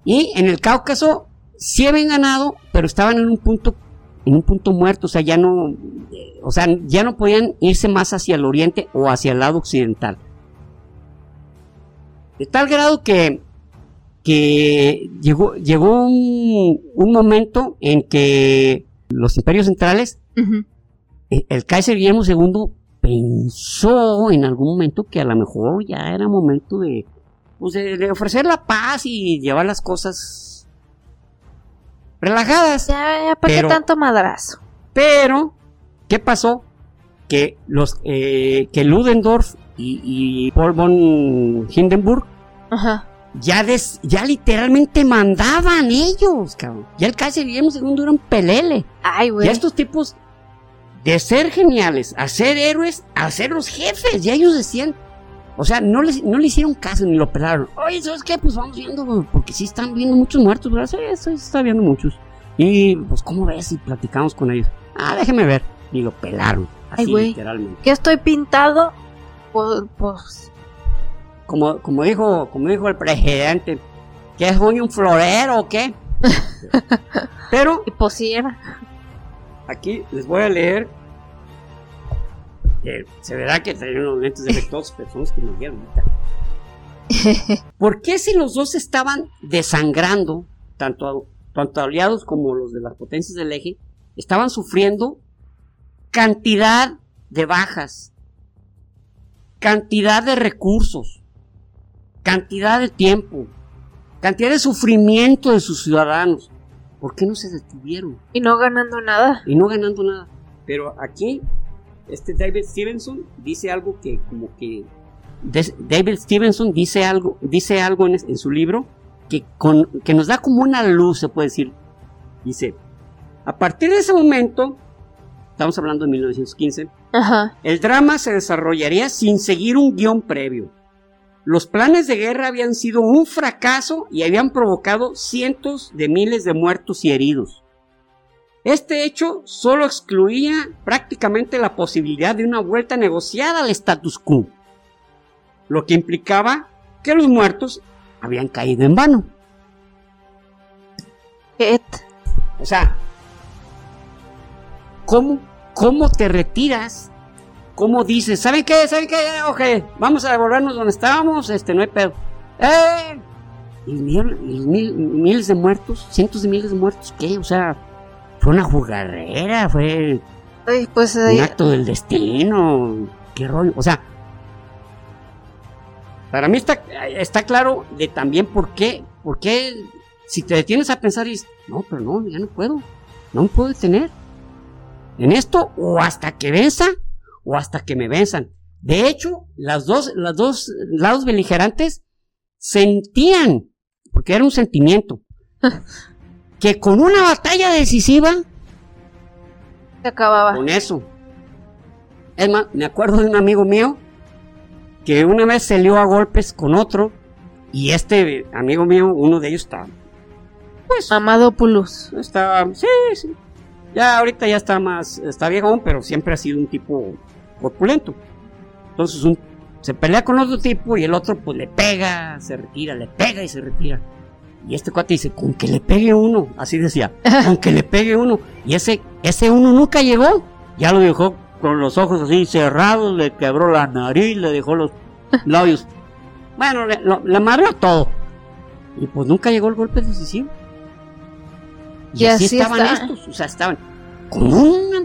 Y en el Cáucaso sí habían ganado, pero estaban en un punto en un punto muerto, o sea, ya no o sea, ya no podían irse más hacia el oriente o hacia el lado occidental. De tal grado que que llegó, llegó un, un momento en que los imperios centrales, el Kaiser Guillermo II pensó en algún momento que a lo mejor ya era momento de, pues de, ofrecer la paz y llevar las cosas relajadas. Ya, ya, ¿para qué tanto madrazo? Pero, ¿qué pasó? Que los, eh, que Ludendorff y, y Paul von Hindenburg Ajá ya, ya literalmente mandaban ellos, cabrón. Ya el Kaiser Guillermo II era un pelele. Ay, güey. Ya estos tipos, de ser geniales, a ser héroes, a ser los jefes. Ya ellos decían, o sea, no, les, no le hicieron caso ni lo pelaron. Oye, ¿sabes qué? Pues vamos viendo, porque sí están viendo muchos muertos, ¿verdad? Sí, sí, está viendo muchos. Y, pues, ¿cómo ves si platicamos con ellos? Ah, déjeme ver. Y lo pelaron. Así, Ay, güey. literalmente. ¿Qué estoy pintado? Pues, pues como, como, dijo, como dijo el presidente, que es un florero o qué. (laughs) Pero. Y posiera. Aquí les voy a leer. Se verá que traen unos lentes defectuosos, (laughs) pero son los que nos dieron ¿Por qué si los dos estaban desangrando, tanto, tanto aliados como los de las potencias del eje, estaban sufriendo cantidad de bajas, cantidad de recursos, cantidad de tiempo, cantidad de sufrimiento de sus ciudadanos. ¿Por qué no se detuvieron? Y no ganando nada. Y no ganando nada. Pero aquí, este David Stevenson dice algo que como que... David Stevenson dice algo, dice algo en, su libro que, con, que nos da como una luz, se puede decir. Dice, a partir de ese momento, estamos hablando de 1915, el drama se desarrollaría sin seguir un guion previo. Los planes de guerra habían sido un fracaso y habían provocado cientos de miles de muertos y heridos. Este hecho solo excluía prácticamente la posibilidad de una vuelta negociada al status quo, lo que implicaba que los muertos habían caído en vano. O sea, ¿cómo, cómo te retiras cómo dices, ¿saben qué? ¿Saben qué? Ok, vamos a devolvernos donde estábamos, este, no hay pedo. ¡Eh! Y, miles de muertos, cientos de miles de muertos, ¿qué? O sea, fue una jugarrera, fue pues, un acto del destino, qué rollo, o sea, para mí está, está claro de también por qué, por qué, si te detienes a pensar y dices, no, pero no, ya no puedo, no me puedo detener en esto o hasta que venza o hasta que me venzan. De hecho, las dos, las dos lados beligerantes sentían, porque era un sentimiento, (laughs) que con una batalla decisiva se acababa. Con eso. Es más, me acuerdo de un amigo mío que una vez se lió a golpes con otro y este amigo mío, uno de ellos estaba pues Amadopoulos. Estaba, sí, sí. Ya ahorita ya está más, está viejo, pero siempre ha sido un tipo corpulento. Entonces un, se pelea con otro tipo y el otro pues le pega, se retira, le pega y se retira. Y este cuate dice, con que le pegue uno, así decía, (laughs) con que le pegue uno. Y ese, ese uno nunca llegó, ya lo dejó con los ojos así cerrados, le quebró la nariz, le dejó los (laughs) labios. Bueno, le, lo, todo. Y pues nunca llegó el golpe decisivo. Y, así, estaban estos, o sea, estaban con un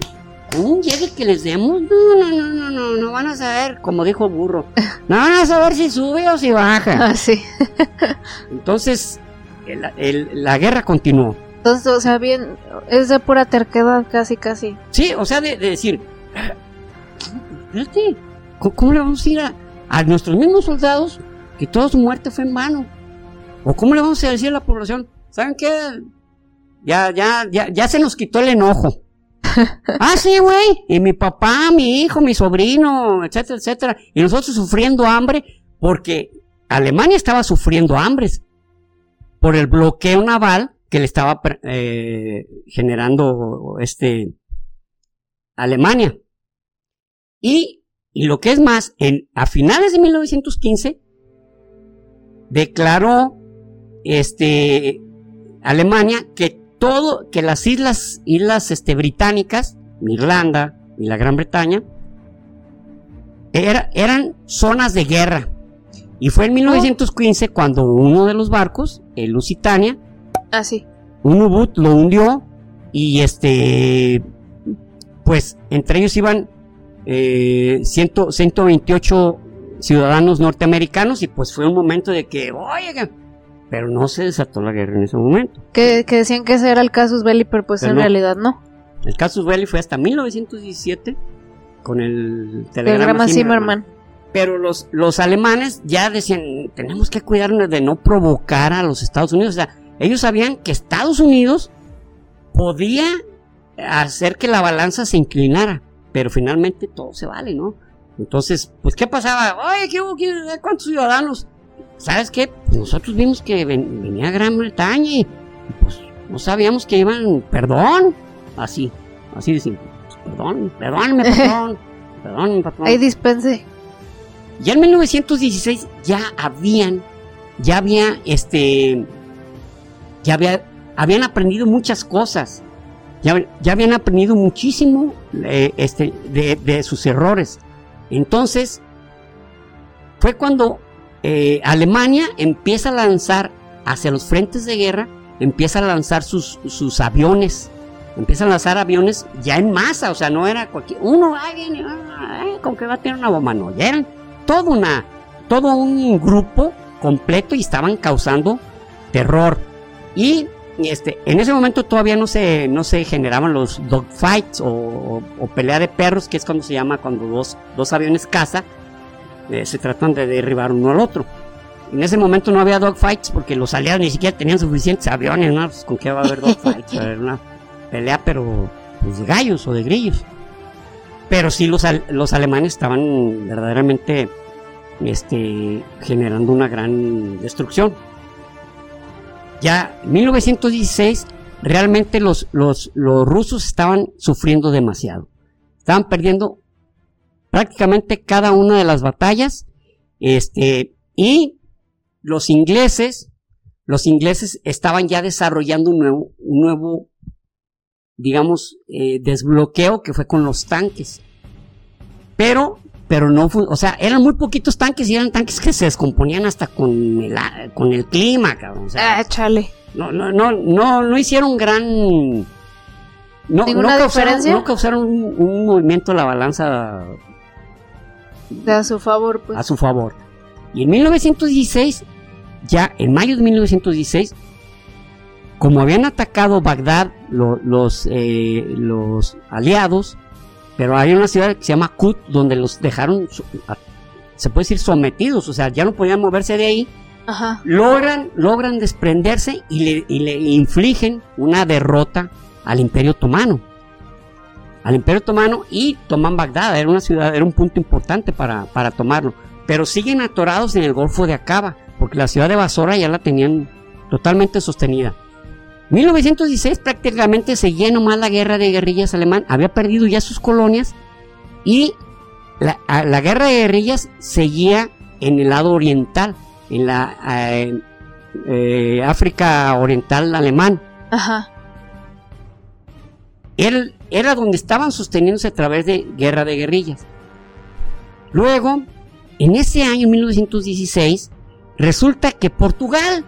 un llegue que les demos, no, no, no, no, no, no van a saber, como dijo Burro, (laughs) no van a saber si sube o si baja. Ah, la guerra continuó. Entonces, o sea, bien, es de pura terquedad, casi, casi. Sí, o sea, de, decir, ¿cómo, le vamos a ir a, a, nuestros mismos soldados que toda su muerte fue en vano? ¿O cómo le vamos a decir a la población? ¿Saben qué? Ya, ya, ya, ya se nos quitó el enojo (laughs) ah, sí, güey. Y mi papá, mi hijo, mi sobrino, etcétera, etcétera. Y nosotros sufriendo hambre porque Alemania estaba sufriendo hambres por el bloqueo naval que le estaba eh, generando este Alemania. Y, y, lo que es más, en, a finales de 1915 declaró este Alemania que todo, que las islas, islas este, británicas, Irlanda y la Gran Bretaña, era- eran zonas de guerra. Y fue en 1915 cuando uno de los barcos, el Lusitania, Ah, sí. un U-boot lo hundió y este, pues entre ellos iban eh, 100 128 ciudadanos norteamericanos y pues fue un momento de que, oye, pero no se desató la guerra en ese momento. Que, que decían que ese era el casus belli, pero pues Pero en no. realidad no. El casus belli fue hasta 1917 con el telegrama, Telegrama Zimmermann. Zimmerman. Pero los, los alemanes ya decían, tenemos que cuidarnos de no provocar a los Estados Unidos. O sea, ellos sabían que Estados Unidos podía hacer que la balanza se inclinara, pero finalmente todo se vale, ¿no? Entonces, pues, ¿qué pasaba? Oye, ¿qué hubo? ¿Qué- ¿cuántos ciudadanos? ¿Sabes qué? Pues nosotros vimos que ven- venía Gran Bretaña y, pues no sabíamos que iban, perdón, así, así de simple. Pues, perdón, perdón, (laughs) perdón, patrón. Ahí dispense. Ya en 1916 ya habían, ya había, este, ya había, habían aprendido muchas cosas. Ya, ya habían aprendido muchísimo eh, este, de, sus errores. Entonces, fue cuando eh, Alemania empieza a lanzar hacia los frentes de guerra, empieza a lanzar sus, aviones. Empieza a lanzar aviones ya en masa, o sea, no era cualquier. Uno, ay, viene, ah, eh, con que va a tener una bomba, no, ya eran todo una, todo un grupo completo y estaban causando terror. Y este, en ese momento todavía no se, no se generaban los dogfights o, o, o pelea de perros, que es cuando se llama cuando dos, dos aviones caza eh, se tratan de derribar uno al otro. En ese momento no había dogfights porque los aliados ni siquiera tenían suficientes aviones, ¿no? Pues, ¿Con qué va a haber dogfights? Una pelea, pero pues, de gallos o de grillos. Pero sí los, los alemanes estaban verdaderamente este, generando una gran destrucción. Ya en 1916 realmente los, los, los rusos estaban sufriendo demasiado. Estaban perdiendo prácticamente cada una de las batallas. Este, y los ingleses, los ingleses estaban ya desarrollando un nuevo, un nuevo digamos, eh, desbloqueo que fue con los tanques. Pero, pero no fue, o sea, eran muy poquitos tanques y eran tanques que se descomponían hasta con el, a- con el clima, cabrón. O sea, Ah, chale. no, no, no, no, no hicieron gran. No, ¿Ninguna no causaron, no causaron un, un movimiento de la balanza De a su favor, pues. a su favor. Y en 1916, ya en mayo de 1916, como habían atacado Bagdad lo- los, eh, los aliados, pero hay una ciudad que se llama Kut, donde los dejaron, se puede decir, sometidos, o sea, ya no podían moverse de ahí, Ajá. logran, logran desprenderse y le, y le infligen una derrota al Imperio Otomano. Al Imperio Otomano y toman Bagdad, era una ciudad, era un punto importante para, para tomarlo. Pero siguen atorados en el Golfo de Acaba, porque la ciudad de Basora ya la tenían totalmente sostenida. 1916 prácticamente seguía nomás la guerra de guerrillas alemán, había perdido ya sus colonias y la, la guerra de guerrillas seguía en el lado oriental, en la eh, eh, África Oriental alemán. Ajá. Era, era donde estaban sosteniéndose a través de guerra de guerrillas. Luego, en ese año 1916, resulta que Portugal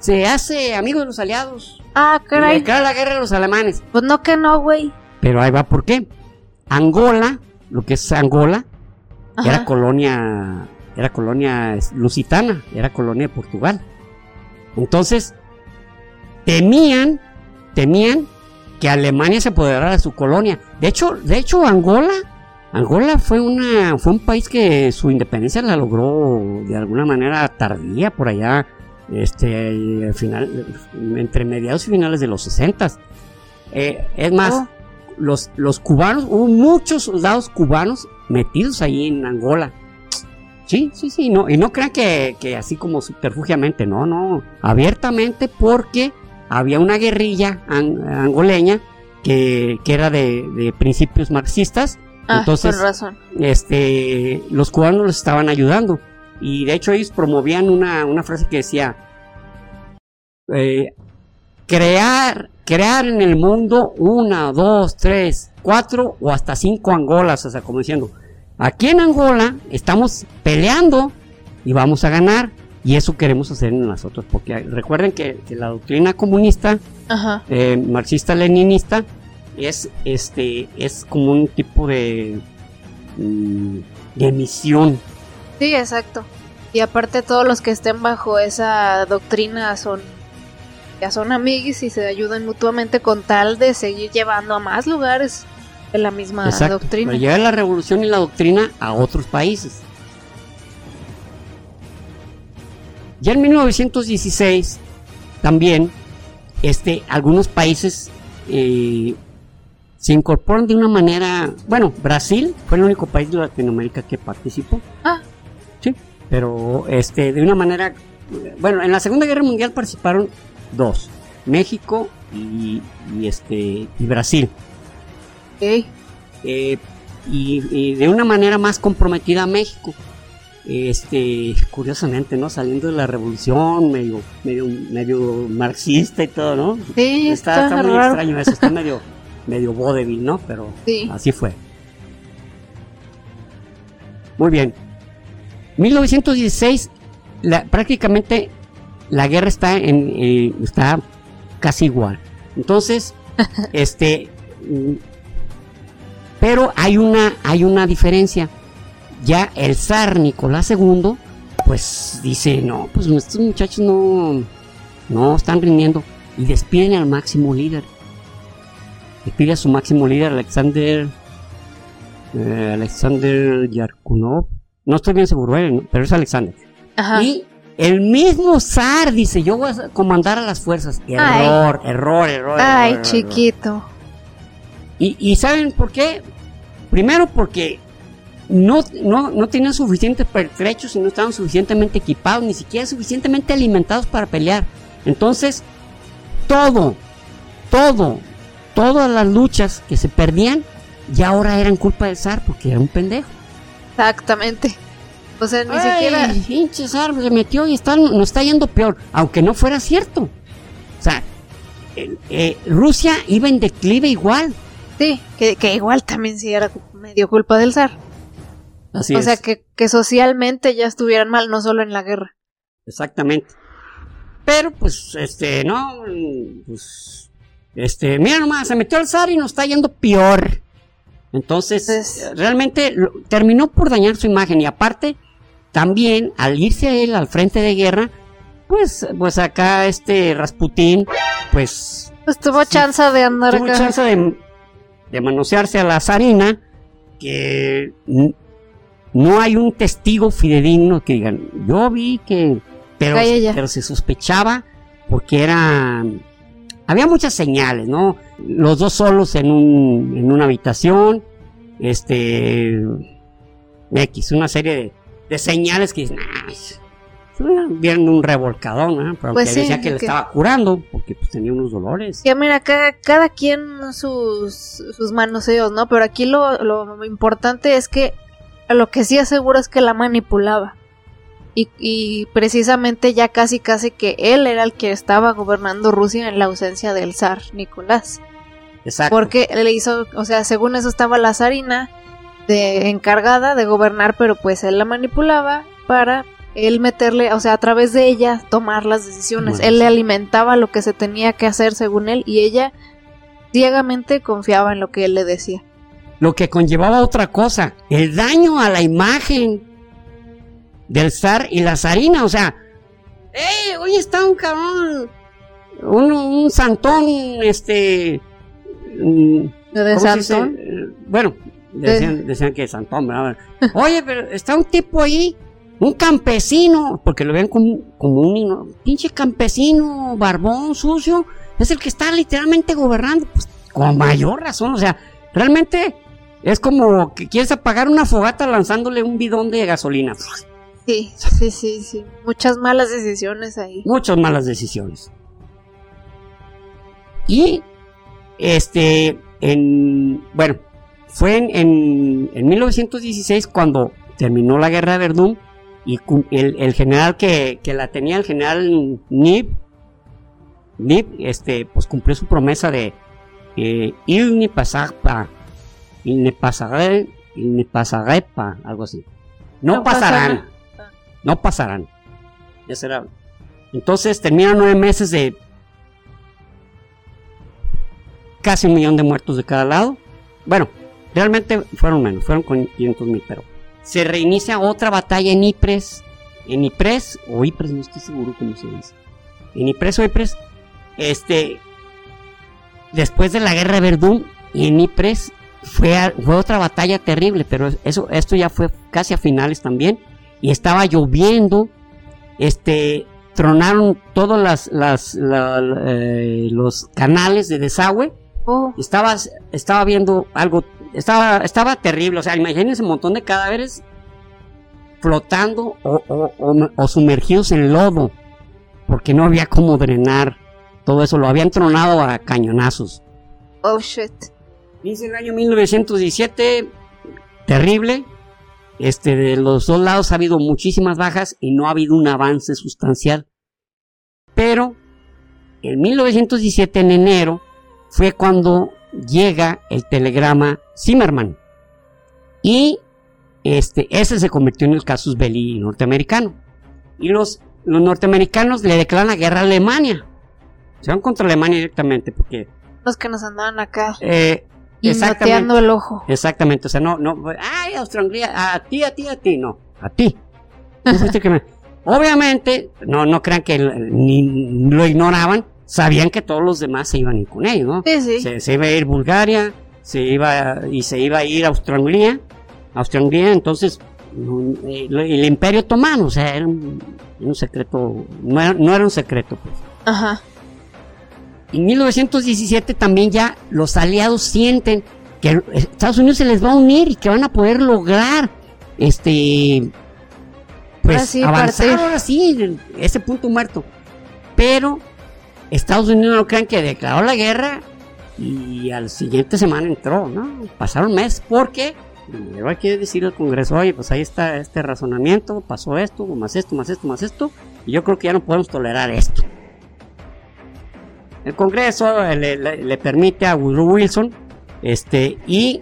se hace amigo de los aliados. Ah, Y caray. declara la guerra a los alemanes. Pues no que no, güey. Pero ahí va por qué. Angola, lo que es Angola, era colonia, era colonia lusitana, era colonia de Portugal. Entonces, temían, temían que Alemania se apoderara de su colonia. De hecho, de hecho, Angola, Angola fue una, fue un país que su independencia la logró de alguna manera tardía por allá, este, al final, entre mediados y finales de los 60 es más, Oh. los, los cubanos, hubo muchos soldados cubanos metidos ahí en Angola. Sí, sí, sí, no, y no crean que, que así como subterfugiamente, no, no, abiertamente porque había una guerrilla an- angoleña que, que era de, de principios marxistas, Ah, entonces razón. este, los cubanos los estaban ayudando. Y de hecho ellos promovían una, una frase que decía, eh, crear, crear en el mundo una, dos, tres, cuatro o hasta cinco Angolas, o sea, como diciendo, aquí en Angola estamos peleando y vamos a ganar. Y eso queremos hacer en nosotros, porque recuerden que, la doctrina comunista, eh, marxista-leninista, es, este, es como un tipo de, mm, de misión. Sí, exacto. Y aparte todos los que estén bajo esa doctrina son ya son amigos y se ayudan mutuamente con tal de seguir llevando a más lugares de la misma doctrina. Pero la revolución y la doctrina a otros países. Ya en 1916 también este, algunos países eh, se incorporan de una manera, bueno, Brasil fue el único país de Latinoamérica que participó. Ah. Pero este, de una manera, bueno, en la Segunda Guerra Mundial participaron dos, México y, este, y Brasil. Eh, y, y, de una manera más comprometida a México. Este curiosamente no saliendo de la revolución medio medio medio marxista y todo no sí está, está, muy extraño eso está medio (laughs) medio vodevil no pero así fue. Muy bien 1916 la, prácticamente la guerra está en eh, está casi igual entonces (laughs) este pero hay una hay una diferencia ya el zar Nicolás II, pues dice, no, pues estos muchachos no, no están rindiendo. Y despiden al máximo líder. Despide a su máximo líder, Alexander, eh, Alexander Yarkunov. No estoy bien seguro, eh, pero es Alexander. Y el mismo zar dice, yo voy a comandar a las fuerzas. Error, error, error. Ay, chiquito. Y, ¿Y saben por qué? Primero porque no, no, no tenían suficientes pertrechos y no estaban suficientemente equipados, ni siquiera suficientemente alimentados para pelear. Entonces, todo, todo, todas las luchas que se perdían, ya ahora eran culpa del zar porque era un pendejo. Exactamente. O sea, ni siquiera. Pinche zar se metió y está, nos está yendo peor, aunque no fuera cierto. O sea, eh, Rusia iba en declive igual. Sí, que, que igual también sí era medio culpa del zar o sea, que, que socialmente ya estuvieran mal, no solo en la guerra. Exactamente. Pero pues, este, no, pues, este, mira nomás, se metió al zar y nos está yendo peor. Entonces, realmente terminó por dañar su imagen y aparte, también al irse a él al frente de guerra, pues, pues acá este Rasputín, pues... Pues tuvo chance de andar Tuvo chance de, de manosearse a la zarina, que no hay un testigo fidedigno que digan, yo vi que, pero, pero se sospechaba porque era, había muchas señales, ¿no? Los dos solos en, un, en una habitación, este, X, una serie de, señales que dicen, vieron un revolcadón, ¿no? pero pues decía que, le estaba curando porque pues, tenía unos dolores. Ya mira, cada, cada quien sus, sus manoseos, ¿no? Pero aquí lo, lo importante es que lo que sí aseguro es que la manipulaba. Y, precisamente ya casi casi que él era el que estaba gobernando Rusia en la ausencia del zar Nicolás. Exacto. Porque le hizo, o sea, según eso estaba la zarina de, encargada de gobernar, pero pues él la manipulaba para él meterle, o sea, a través de ella tomar las decisiones. él le alimentaba lo que se tenía que hacer según él y ella ciegamente confiaba en lo que él le decía lo que conllevaba otra cosa, el daño a la imagen del zar y la zarina, o sea, ¡eh! Hoy está un cabrón, un, santón, este... ¿De santón? Bueno, decían, decían que es santón, ¿verdad? Oye, pero está un tipo ahí, un campesino, porque lo ven como, como un pinche campesino, barbón, sucio, es el que está literalmente gobernando, pues con mayor razón, o sea, realmente es como que quieres apagar una fogata lanzándole un bidón de gasolina. Sí, sí, sí, sí. Muchas malas decisiones ahí. Muchas malas decisiones. Y, este, en, bueno, fue en, en, 1916 cuando terminó la guerra de Verdún y el, general que, que, la tenía, el general Nib, este, pues cumplió su promesa de eh, il ne pasar pa, il ne pasaré, il ne pasaré pa, algo así. No, No pasarán, pasará. No pasarán. Ya será. Entonces terminan nueve meses de casi un millón de muertos de cada lado. Bueno, realmente fueron menos, fueron con 500 mil, pero se reinicia otra batalla en Ypres, en Ypres o Ypres, no estoy seguro cómo se dice. En Ypres o Ypres, este, después de la guerra de Verdún, en Ypres fue, fue otra batalla terrible, pero eso, esto ya fue casi a finales también, y estaba lloviendo, este, tronaron todos las, las, la- eh, los canales de desagüe, Oh, estaba, estaba viendo algo, estaba, estaba terrible, o sea, imagínense un montón de cadáveres flotando o, o- o- o sumergidos en lodo, porque no había cómo drenar todo eso, lo habían tronado a cañonazos. oh shit. Dice el año 1917, terrible, este, de los dos lados ha habido muchísimas bajas y no ha habido un avance sustancial. Pero en 1917, en enero, fue cuando llega el telegrama Zimmerman. Y este, ese se convirtió en el casus belli norteamericano. Y los, los norteamericanos le declaran la guerra a Alemania. Se van contra Alemania directamente porque... Los que nos andaban acá eh, hipnoteando el ojo. Exactamente, o sea, no, no, ay, Austria-Hungría, a ti, a ti, a ti, no, a ti. Que Obviamente, no, no crean que ni lo ignoraban, sabían que todos los demás se iban a ir con ellos, ¿no? Sí, sí. Se, se iba a ir Bulgaria, se iba y se iba a ir Austria-Hungría, Austria-Hungría, entonces eh, el Imperio Otomano, o sea, era un, un secreto, no era, no era un secreto, pues. Ajá. En 1917 también ya los aliados sienten que Estados Unidos se les va a unir y que van a poder lograr este pues sí, avanzar ahora sí ese punto muerto. Pero Estados Unidos no crean que declaró la guerra y al siguiente semana entró, ¿no? Pasaron meses porque luego hay que decir al Congreso, oye, pues ahí está este razonamiento, pasó esto, más esto, más esto, más esto, y yo creo que ya no podemos tolerar esto. El Congreso le, le- le permite a Woodrow Wilson, este, y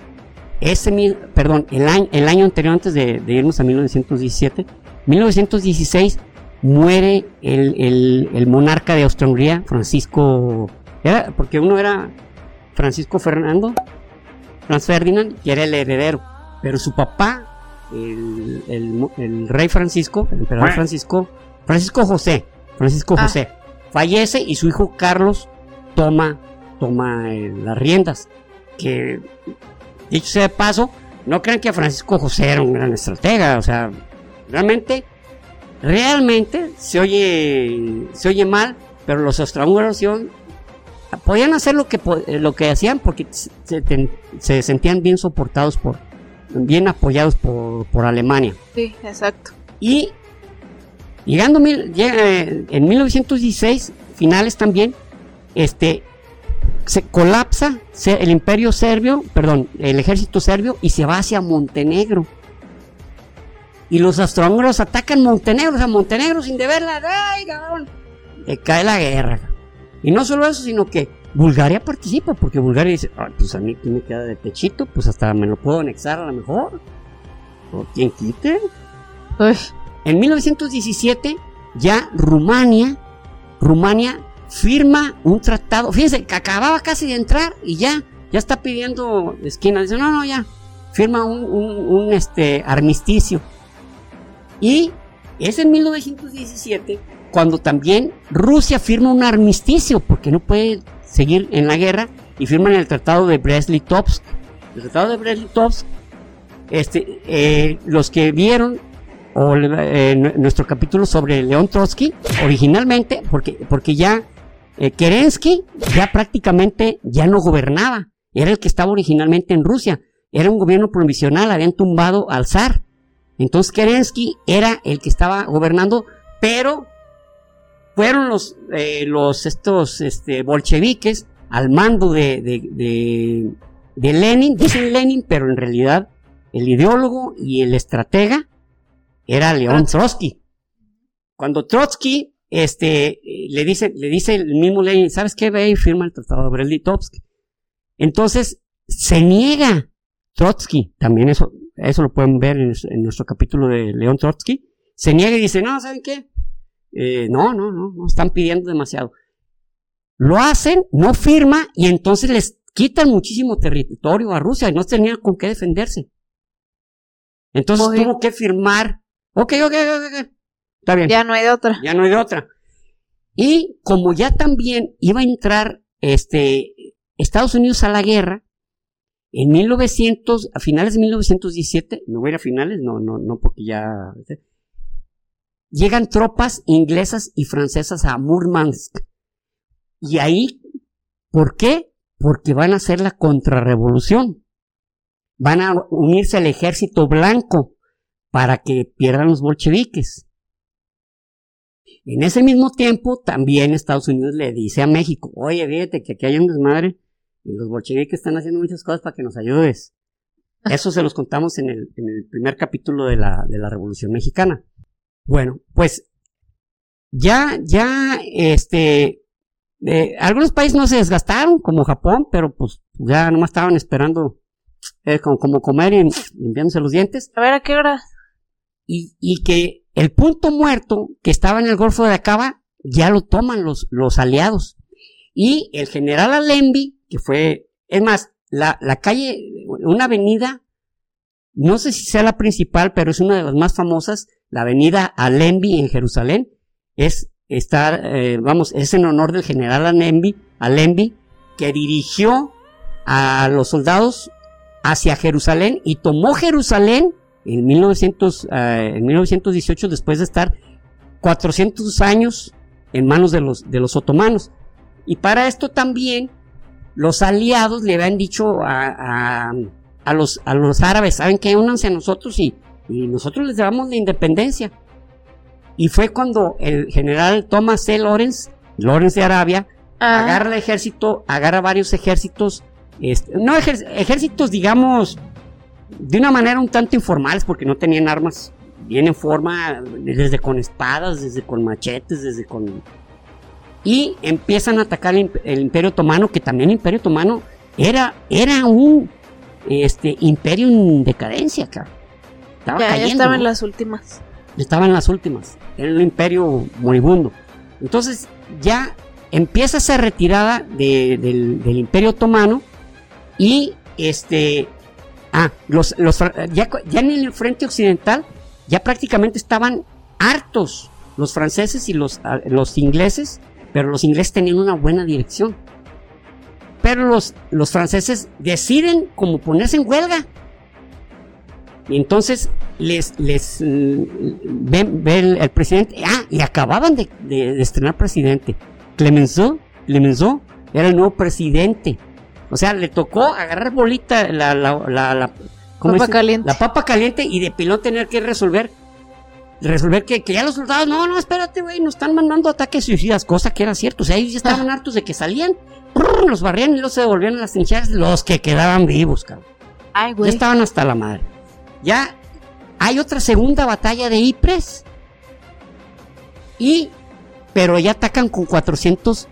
ese, mi- perdón, el año, el año anterior, antes de, de irnos a 1917, 1916, muere el, el- el monarca de Austria-Hungría, Francisco, era, porque uno era Francisco Fernando, Franz Ferdinand, que era el heredero, pero su papá, el, el rey Francisco, el emperador Francisco, Francisco José, Francisco Ah. José, fallece y su hijo Carlos toma, toma eh, las riendas. Que, dicho sea de paso, no crean que Francisco José era un gran estratega, o sea, realmente, realmente se oye, se oye mal, pero los austrohúngaros podían hacer lo que, eh, lo que hacían porque se, se sentían bien soportados por, bien apoyados por, por Alemania. Sí, exacto. Y llegando mil- eh, en 1916, finales también, este se colapsa el imperio serbio, perdón, el ejército serbio y se va hacia Montenegro. Y los austrohúngaros atacan Montenegro, o sea, Montenegro sin deberla, ¡ay, cabrón! Le cae la guerra. Y no solo eso, sino que Bulgaria participa, porque Bulgaria dice, "Ah, pues a mí que me queda de pechito, pues hasta me lo puedo anexar a lo mejor. ¿O quien quite? Uy, En 1917 ya Rumania, Rumania firma un tratado. Fíjense, que acababa casi de entrar y ya, ya está pidiendo esquina. Dice, no, no, ya, firma un, un- este, armisticio. Y es en 1917 cuando también Rusia firma un armisticio porque no puede seguir en la guerra y firman el tratado de Brest-Litovsk. El tratado de Brest-Litovsk, este, eh, los que vieron eh, nu- nuestro capítulo sobre León Trotsky, originalmente, porque, porque ya eh, Kerensky ya prácticamente ya no gobernaba, era el que estaba originalmente en Rusia, era un gobierno provisional, habían tumbado al zar. Entonces Kerensky era el que estaba gobernando, pero fueron los, eh, los estos este, bolcheviques al mando de, de Lenin, dicen Lenin, pero en realidad el ideólogo y el estratega era León Trotsky. Cuando Trotsky este, le dice, le dice el mismo Lenin, ¿sabes qué? Ve y firma el tratado de Brest-Litovsk. Entonces, se niega Trotsky, también eso, eso lo pueden ver en, en nuestro capítulo de León Trotsky, se niega y dice, no, ¿saben qué? Eh, no, no, no, no están pidiendo demasiado. Lo hacen, no firma y entonces les quitan muchísimo territorio a Rusia y no tenían con qué defenderse. Entonces tuvo que firmar. Ok, ok, ok, ok. Está bien. Ya no hay de otra. Ya no hay de otra. Y como ya también iba a entrar este, Estados Unidos a la guerra, en 1900, a finales de 1917, no voy a ir a finales, no, no, no, porque ya llegan tropas inglesas y francesas a Murmansk. Y ahí, ¿por qué? Porque van a hacer la contrarrevolución. Van a unirse al ejército blanco para que pierdan los bolcheviques. En ese mismo tiempo, también Estados Unidos le dice a México, oye, fíjate que aquí hay un desmadre y los bolcheviques están haciendo muchas cosas para que nos ayudes. (laughs) Eso se los contamos en el, en el primer capítulo de la, de la Revolución Mexicana. Bueno, pues ya, ya, este, eh, algunos países no se desgastaron, como Japón, pero pues ya nomás estaban esperando eh, como, como, comer y limpiándose los dientes. A ver, ¿a qué hora? Y, que el punto muerto que estaba en el Golfo de Acaba ya lo toman los, los aliados. Y el general Alembi, que fue, es más, la, la calle, una avenida, no sé si sea la principal, pero es una de las más famosas, la avenida Alembi en Jerusalén, es estar, eh, vamos, es en honor del general Alembi, Alembi, que dirigió a los soldados hacia Jerusalén y tomó Jerusalén en, 1900, eh, en 1918 después de estar 400 años en manos de los, de los otomanos. Y para esto también los aliados le habían dicho a, a, a los, a los árabes, ¿saben qué? Únanse a nosotros y y nosotros les damos la independencia. Y fue cuando el general Thomas C. Lawrence, Lawrence de Arabia, ah. agarra el ejército, agarra varios ejércitos, este, no ejércitos, digamos, de una manera un tanto informales, porque no tenían armas bien en forma, desde con espadas, desde con machetes, desde con... Y empiezan a atacar el, Imperio Otomano, que también el Imperio Otomano era, era un este, imperio en decadencia, claro ya, estaba en las últimas. Estaba en las últimas. Era un imperio moribundo. Entonces ya empieza esa retirada del, imperio otomano y este... Ah, los, los, ya, ya en el frente occidental ya prácticamente estaban hartos los franceses y los, los ingleses, pero los ingleses tenían una buena dirección. Pero los, los franceses deciden como ponerse en huelga y entonces les, les mm, ven, el, presidente, ah, y acababan de, estrenar presidente. Clemenceau, Clemenceau era el nuevo presidente. O sea, le tocó agarrar bolita la, la, la, papa caliente. La papa caliente y de pilón tener que resolver resolver que, que ya los soldados, no, no, espérate, güey, nos están mandando ataques suicidas, cosa que era cierto. O sea, ellos ya estaban hartos de que salían, los barrían y los se devolvían a las trincheras, los que quedaban vivos, cabrón. Ay, güey. Ya estaban hasta la madre. Ya hay otra segunda batalla de Ypres. Y, pero ya atacan con 400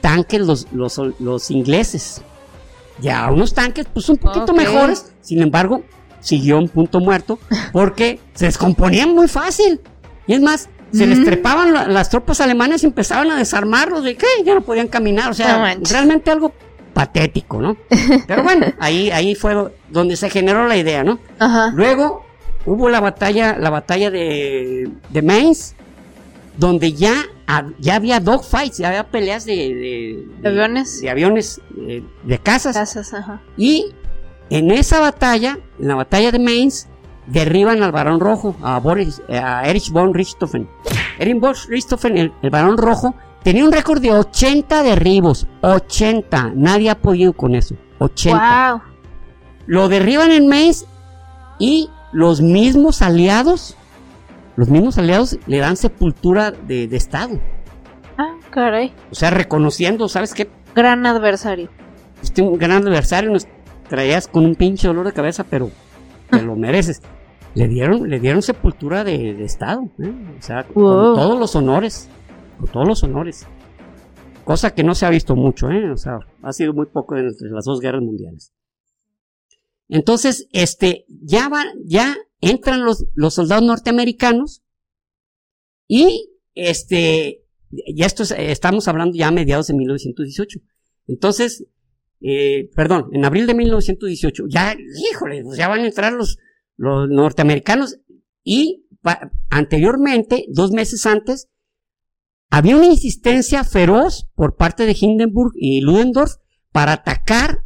tanques los, los, ingleses. Ya unos tanques, pues un poquito mejores. Sin embargo, siguió un punto muerto porque se descomponían muy fácil. Y es más, se les trepaban las tropas alemanas y empezaban a desarmarlos de que ya no podían caminar. O sea, realmente algo patético, ¿no? (laughs) Pero bueno, ahí, ahí fue donde se generó la idea, ¿no? Ajá. Luego hubo la batalla, la batalla de, de Mainz, donde ya, ya había dogfights, ya había peleas de, aviones, de, aviones eh, de casas. casas ajá. Y en esa batalla, en la batalla de Mainz, derriban al Barón Rojo, a, Boris, a Erich von Richthofen. Erich von Richthofen, el, el Barón Rojo, Tenía un récord de 80 derribos. 80. Nadie ha podido con eso. 80. Wow. Lo derriban en Mainz y los mismos aliados, los mismos aliados le dan sepultura de, Estado. Ah, caray. O sea, reconociendo, ¿sabes qué? Gran adversario. Este un gran adversario, nos traías con un pinche dolor de cabeza, pero te lo mereces. Le dieron, le dieron sepultura de, Estado, ¿eh? o sea, con todos los honores. con todos los honores. Cosa que no se ha visto mucho, ¿eh? O sea, ha sido muy poco entre las dos guerras mundiales. Entonces, este, ya van, ya entran los, los soldados norteamericanos y, este, ya esto estamos hablando ya a mediados de 1918. Entonces, eh, perdón, en abril de 1918, ya, híjole, pues ya van a entrar los, los norteamericanos y anteriormente, dos meses antes, había una insistencia feroz por parte de Hindenburg y Ludendorff para atacar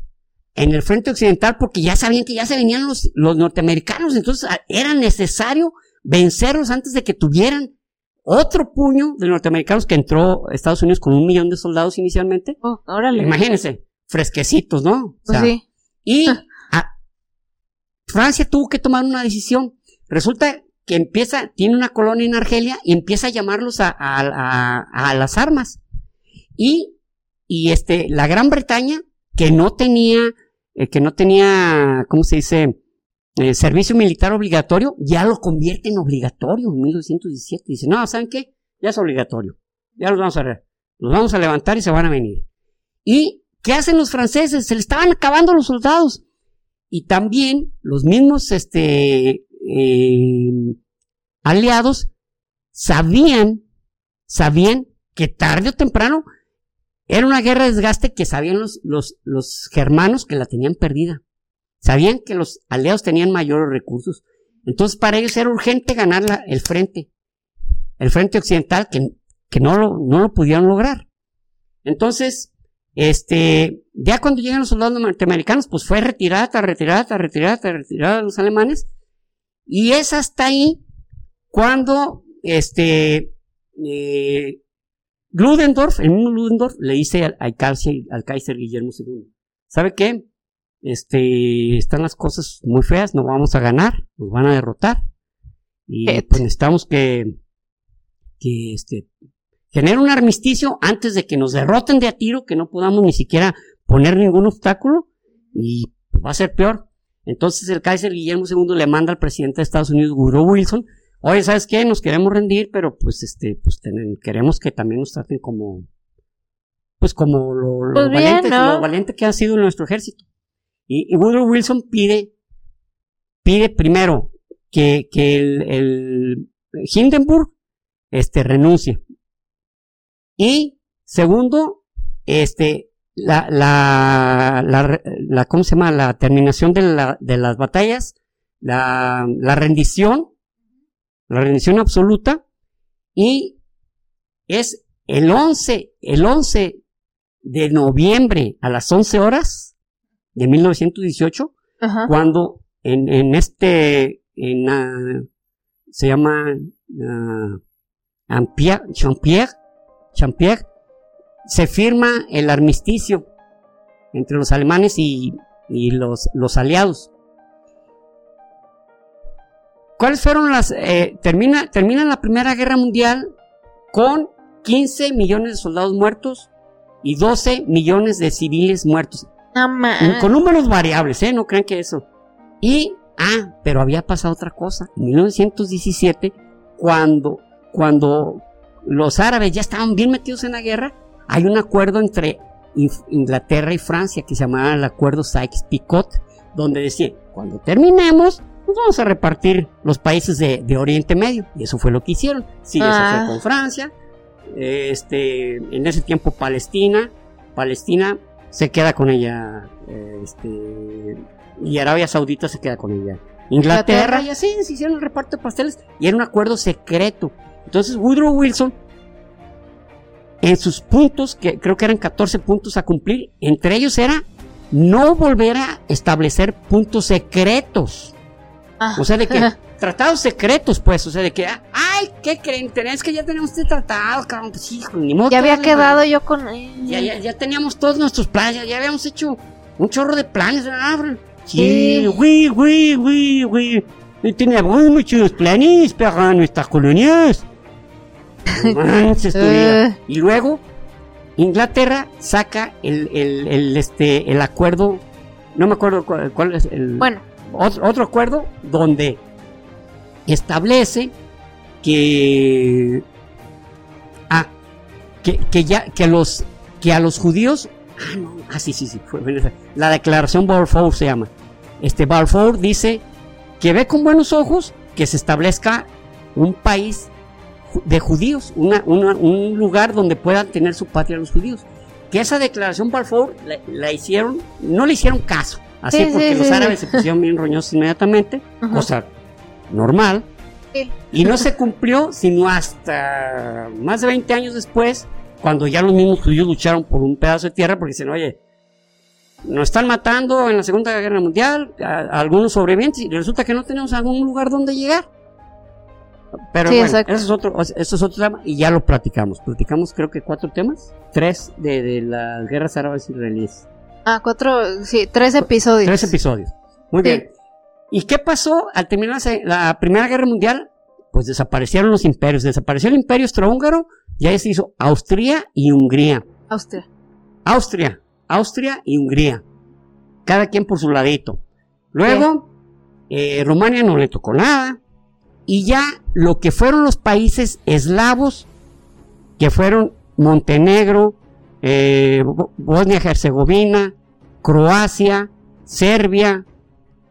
en el frente occidental porque ya sabían que ya se venían los, los norteamericanos, entonces ah, era necesario vencerlos antes de que tuvieran otro puño de norteamericanos que entró a Estados Unidos con un millón de soldados inicialmente. Oh, órale. Imagínense, fresquecitos, ¿no? O Pues sí. Y (laughs) a- Francia tuvo que tomar una decisión. Resulta que empieza, tiene una colonia en Argelia y empieza a llamarlos a, a- a- a las armas. Y, y este, la Gran Bretaña, que no tenía, eh, que no tenía, ¿cómo se dice? Eh, servicio militar obligatorio, ya lo convierte en obligatorio en 1917. Dice, no, ¿saben qué? Ya es obligatorio. Ya los vamos a, los vamos a levantar y se van a venir. ¿Y qué hacen los franceses? Se le estaban acabando los soldados. Y también los mismos este, eh, aliados sabían, sabían que tarde o temprano era una guerra de desgaste que sabían los, los, los germanos que la tenían perdida. Sabían que los aliados tenían mayores recursos. Entonces para ellos era urgente ganar el frente, el frente occidental que, que no, lo, no lo pudieron lograr. Entonces, este, ya cuando llegan los soldados norteamericanos, pues fue retirada, retirada, retirada, retirada de los alemanes. Y es hasta ahí cuando, este, eh, Ludendorff, el mismo Ludendorff, le dice al, al Kaiser, al Kaiser Guillermo II, ¿sabe qué? Este, están las cosas muy feas, no vamos a ganar, nos van a derrotar. Y pues necesitamos que, que este, genere un armisticio antes de que nos derroten de a tiro, que no podamos ni siquiera poner ningún obstáculo y va a ser peor. Entonces el Kaiser Guillermo II le manda al presidente de Estados Unidos, Woodrow Wilson, oye, ¿sabes qué? Nos queremos rendir, pero pues este, pues ten- queremos que también nos traten como, pues como lo, lo Pues bien, valiente, ¿no? lo valiente que ha sido nuestro ejército. Y, y Woodrow Wilson pide, pide primero que, que el, el Hindenburg, este, renuncie. Y segundo, este, la, la, la, la- ¿cómo se llama? La terminación de, la, de las batallas, la, la rendición, la rendición absoluta, y es el 11, el 11 de noviembre a las 11 horas de 1918, Ajá. cuando en, en este, en, se llama ah, Ampierre, Champierre, Champierre, se firma el armisticio entre los alemanes y, y los, los aliados. ¿Cuáles fueron las... eh, termina, termina la Primera Guerra Mundial con 15 millones de soldados muertos y 12 millones de civiles muertos. No Con números variables, ¿eh? No crean que eso. Y, ah, pero había pasado otra cosa. En 1917, cuando, cuando los árabes ya estaban bien metidos en la guerra, hay un acuerdo entre Inglaterra y Francia que se llamaba el acuerdo Sykes-Picot, donde decía, cuando terminemos, nos vamos a repartir los países de, de Oriente Medio. Y eso fue lo que hicieron. Sí, eso Ah. fue con Francia. Este, en ese tiempo Palestina, Palestina se queda con ella, eh, este, y Arabia Saudita se queda con ella. Inglaterra, Inglaterra. y así se hicieron el reparto de pasteles, y era un acuerdo secreto. Entonces Woodrow Wilson, en sus puntos, que creo que eran 14 puntos a cumplir, entre ellos era no volver a establecer puntos secretos. Ah. O sea, de que tratados secretos, pues, o sea, de que, ay, ¿qué creen? Es que ya tenemos este tratado, cabrón, pues hijo, ni modo. Ya había quedado yo con él. ya, ya, ya teníamos todos nuestros planes, ya, ya habíamos hecho un chorro de planes, ¿verdad? Sí. Sí, oui, oui, oui, oui. Y teníamos muchos planes para nuestras colonias. Manches. (laughs) Eh. Y luego, Inglaterra saca el, el, el, este, el acuerdo, no me acuerdo cuál, cuál es el, Bueno, otro, acuerdo donde establece que ah, que, que ya, que los, que a los judíos, ah, ah, sí, sí, sí, la declaración Balfour se llama. Este Balfour dice que ve con buenos ojos que se establezca un país de judíos, una, una, un lugar donde puedan tener su patria los judíos. Que esa declaración Balfour la hicieron, no le hicieron caso, así Sí, porque sí, los sí, árabes se pusieron bien roñosos inmediatamente, Ajá. cosa normal. Sí. Y no se cumplió sino hasta más de 20 años después, cuando ya los mismos judíos lucharon por un pedazo de tierra, porque dicen, oye, nos están matando en la Segunda Guerra Mundial, a, a algunos sobrevivientes, y resulta que no tenemos algún lugar donde llegar. Pero Sí, bueno, eso es, otro, eso es otro tema, y ya lo platicamos. Platicamos creo que cuatro temas, tres de, de las guerras árabes israelíes. Ah, cuatro, sí, tres episodios. Tres episodios. Muy Sí. bien. ¿Y qué pasó al terminar la Primera Guerra Mundial? Pues desaparecieron los imperios. Desapareció el imperio austrohúngaro y ahí se hizo Austria y Hungría. Austria. Austria, Austria y Hungría. Cada quien por su ladito. Luego, eh, Rumania no le tocó nada. Y ya lo que fueron los países eslavos, que fueron Montenegro, eh, Bo- Bosnia-Herzegovina, Croacia, Serbia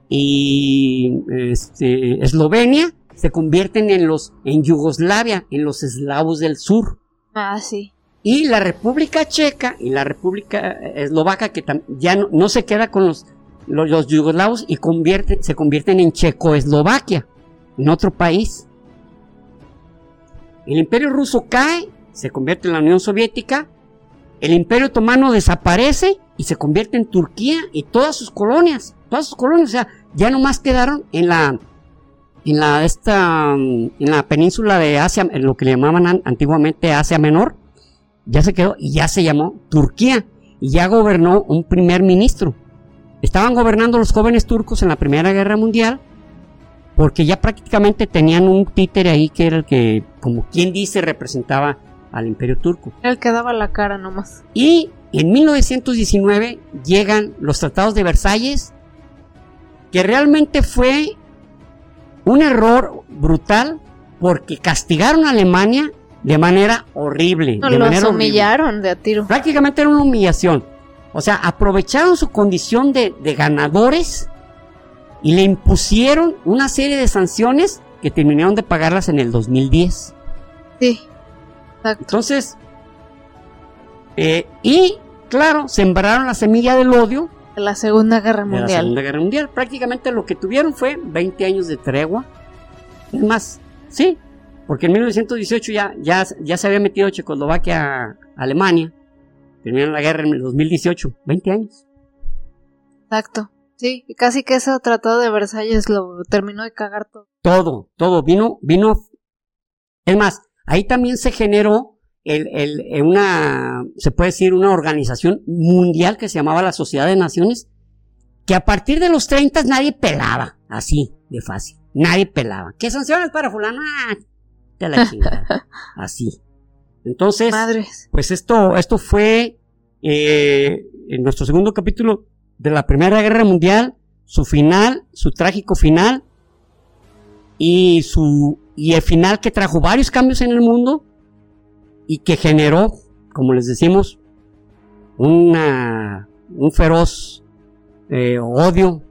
y este, Eslovenia, se convierten en los en Yugoslavia, en los eslavos del sur. Ah, sí. Y la República Checa y la República Eslovaca, que ya no, no se queda con los, los, los yugoslavos y convierte, se convierten en Checoslovaquia, en otro país. El Imperio Ruso cae, se convierte en la Unión Soviética. El Imperio Otomano desaparece y se convierte en Turquía y todas sus colonias. Todas sus colonias, o sea, ya nomás quedaron en la, en la, esta, mm, en la península de Asia, en lo que le llamaban an- antiguamente Asia Menor ya se quedó y ya se llamó Turquía y ya gobernó un primer ministro. Estaban gobernando los jóvenes turcos en la Primera Guerra Mundial porque ya prácticamente tenían un títere ahí que era el que, como quien dice, representaba al imperio turco. Él que daba la cara nomás. Y en 1919 llegan los tratados de Versalles, que realmente fue un error brutal porque castigaron a Alemania de manera horrible. No, de los manera horrible. humillaron de a tiro. Prácticamente era una humillación. O sea, aprovecharon su condición de, de ganadores y le impusieron una serie de sanciones que terminaron de pagarlas en el 2010. Sí. Exacto. Entonces, eh, y claro, sembraron la semilla del odio De la Segunda Guerra de la Mundial. Segunda Guerra Mundial. Prácticamente lo que tuvieron fue 20 años de tregua. Es más, sí, porque en 1918 ya, ya, ya se había metido Checoslovaquia a Alemania. Terminaron la guerra en el 2018, 20 años. Exacto. Sí, y casi que ese tratado de Versalles lo terminó de cagar todo. Todo, todo vino, vino. Es más, ahí también se generó el, el- eh, una, se puede decir, una organización mundial que se llamaba la Sociedad de Naciones, que a partir de los 30 nadie pelaba, así, de fácil. Nadie pelaba. ¿Qué sanciones para fulano? Ah, te la chingada. (laughs) Así. Entonces, Madres. pues esto, esto fue eh, en nuestro segundo capítulo de la Primera Guerra Mundial, su final, su trágico final y su y el final que trajo varios cambios en el mundo y que generó, como les decimos, una un feroz eh, odio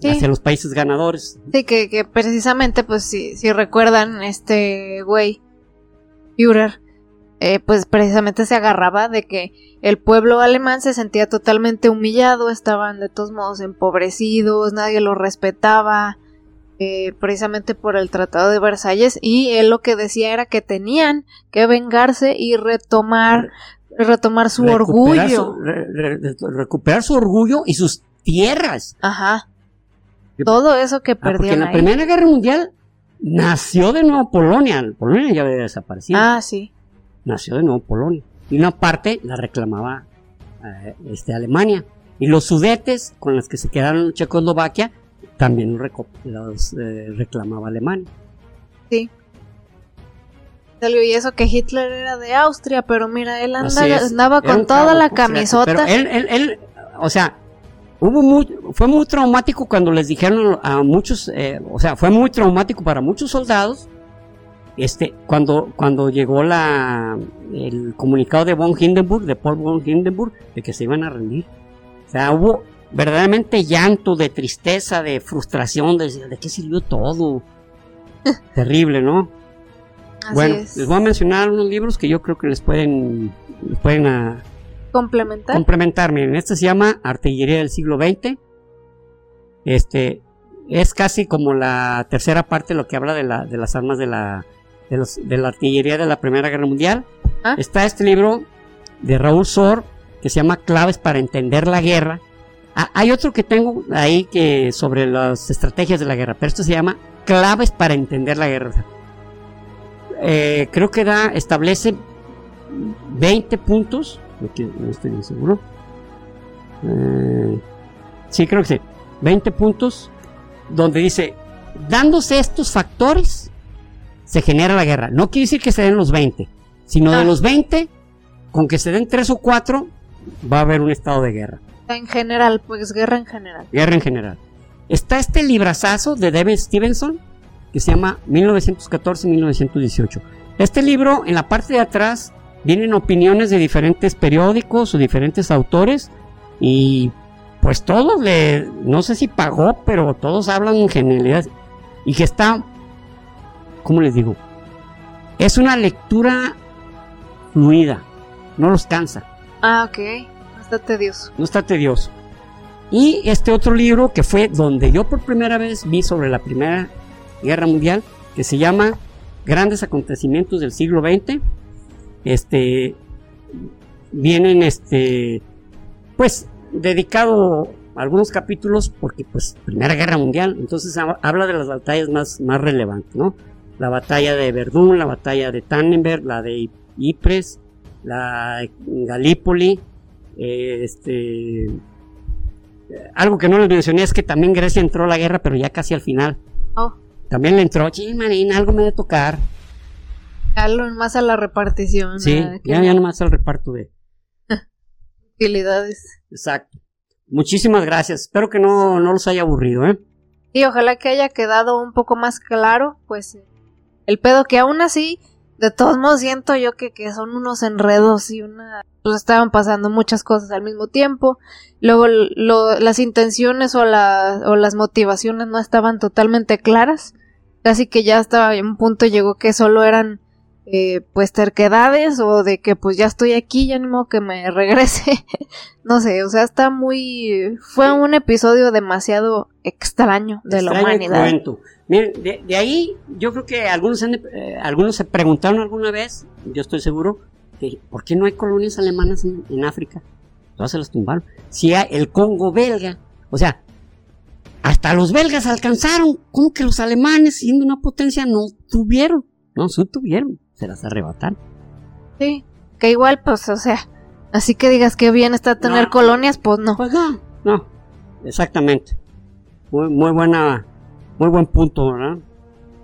Sí. hacia los países ganadores. Sí, que, que precisamente, pues, si, si recuerdan, este güey, Führer, eh, pues precisamente se agarraba de que el pueblo alemán se sentía totalmente humillado, estaban de todos modos empobrecidos, nadie los respetaba, eh, precisamente por el Tratado de Versalles, y él lo que decía era que tenían que vengarse y retomar, retomar su Recuperar orgullo. su- re- re- recuperar su orgullo y sus tierras. Ajá. Todo eso que Ah, porque en perdieron la ahí. Primera Guerra Mundial nació de nuevo Polonia. Polonia ya había desaparecido. Ah, sí. Nació de nuevo Polonia. Y una parte la reclamaba eh, este, Alemania. Y los sudetes con los que se quedaron en Checoslovaquia también los, eh, reclamaba Alemania. Sí. Y eso que Hitler era de Austria, pero mira, él anda- andaba con toda cabo la camisota. Pero él, él, él, o sea, hubo muy, fue muy traumático cuando les dijeron a muchos, eh, o sea, fue muy traumático para muchos soldados este, cuando, cuando llegó la, el comunicado de von Hindenburg, de Paul von Hindenburg, de que se iban a rendir. O sea, hubo verdaderamente llanto, de tristeza, de frustración, de, de qué sirvió todo. (laughs) Terrible, ¿no? Así bueno, es. les voy a mencionar unos libros que yo creo que les pueden, les pueden ah, complementar. complementar. Miren, este se llama Artillería del siglo XX. Este es casi como la tercera parte de lo que habla de, la, de las armas de la, de, los- de la artillería de la Primera Guerra Mundial. Ah. Está este libro de Raúl Sor que se llama Claves para entender la guerra. Ah, hay otro que tengo ahí que sobre las estrategias de la guerra, pero esto se llama Claves para entender la guerra. Eh, creo que da establece 20 puntos, no, que- no estoy bien seguro. Eh, sí, creo que sí. 20 puntos donde dice, dándose estos factores, se genera la guerra. No quiere decir que se den los 20, sino de los 20, con que se den 3 o 4, va a haber un estado de guerra. En general, pues guerra en general. Guerra en general. Está este librazazo de David Stevenson que se llama 1914-1918. Este libro, en la parte de atrás, vienen opiniones de diferentes periódicos o diferentes autores y pues todos le, no sé si pagó, pero todos hablan en generalidad y que está, ¿cómo les digo? Es una lectura fluida, no los cansa. Ah, ok. No está tedioso. Y este otro libro que fue donde yo por primera vez vi sobre la Primera Guerra Mundial, que se llama Grandes Acontecimientos del siglo XX. Este vienen este pues dedicado algunos capítulos porque pues Primera Guerra Mundial, entonces ha- habla de las batallas más, más relevantes, ¿no? La batalla de Verdún, la batalla de Tannenberg, la de Ypres, la de Galípoli, eh, este algo que no les mencioné es que también Grecia entró a la guerra, pero ya casi al final. Oh, También le entró, sí, Marina, algo me debe tocar. algo más a la repartición. Sí, ya, ya nomás el reparto de. (laughs) utilidades. Exacto. Muchísimas gracias. Espero que no, no los haya aburrido, ¿eh? Y ojalá que haya quedado un poco más claro, pues, el pedo que aún así, de todos modos siento yo que, que son unos enredos y una... Pues estaban pasando muchas cosas al mismo tiempo. Luego lo- las intenciones o, la, o las motivaciones no estaban totalmente claras. Casi que ya hasta en un punto llegó que solo eran eh, pues terquedades o de que pues ya estoy aquí, ya modo que me (laughs) regrese. no sé, o sea, está muy... Fue un episodio demasiado extraño de la Extraño humanidad. Miren, de, de ahí yo creo que algunos, han eh, algunos se preguntaron alguna vez, yo estoy seguro, que ¿por qué no hay colonias alemanas en, en África? Todas se las tumbaron. Si hay el Congo belga, o sea, hasta los belgas alcanzaron, ¿cómo que los alemanes, siendo una potencia, no tuvieron? No, sí tuvieron, se las arrebataron. Sí, que igual, pues, o sea, así que digas que bien está tener No. colonias, pues no. Pues no, no, exactamente. Muy, muy buena, muy buen punto, ¿verdad?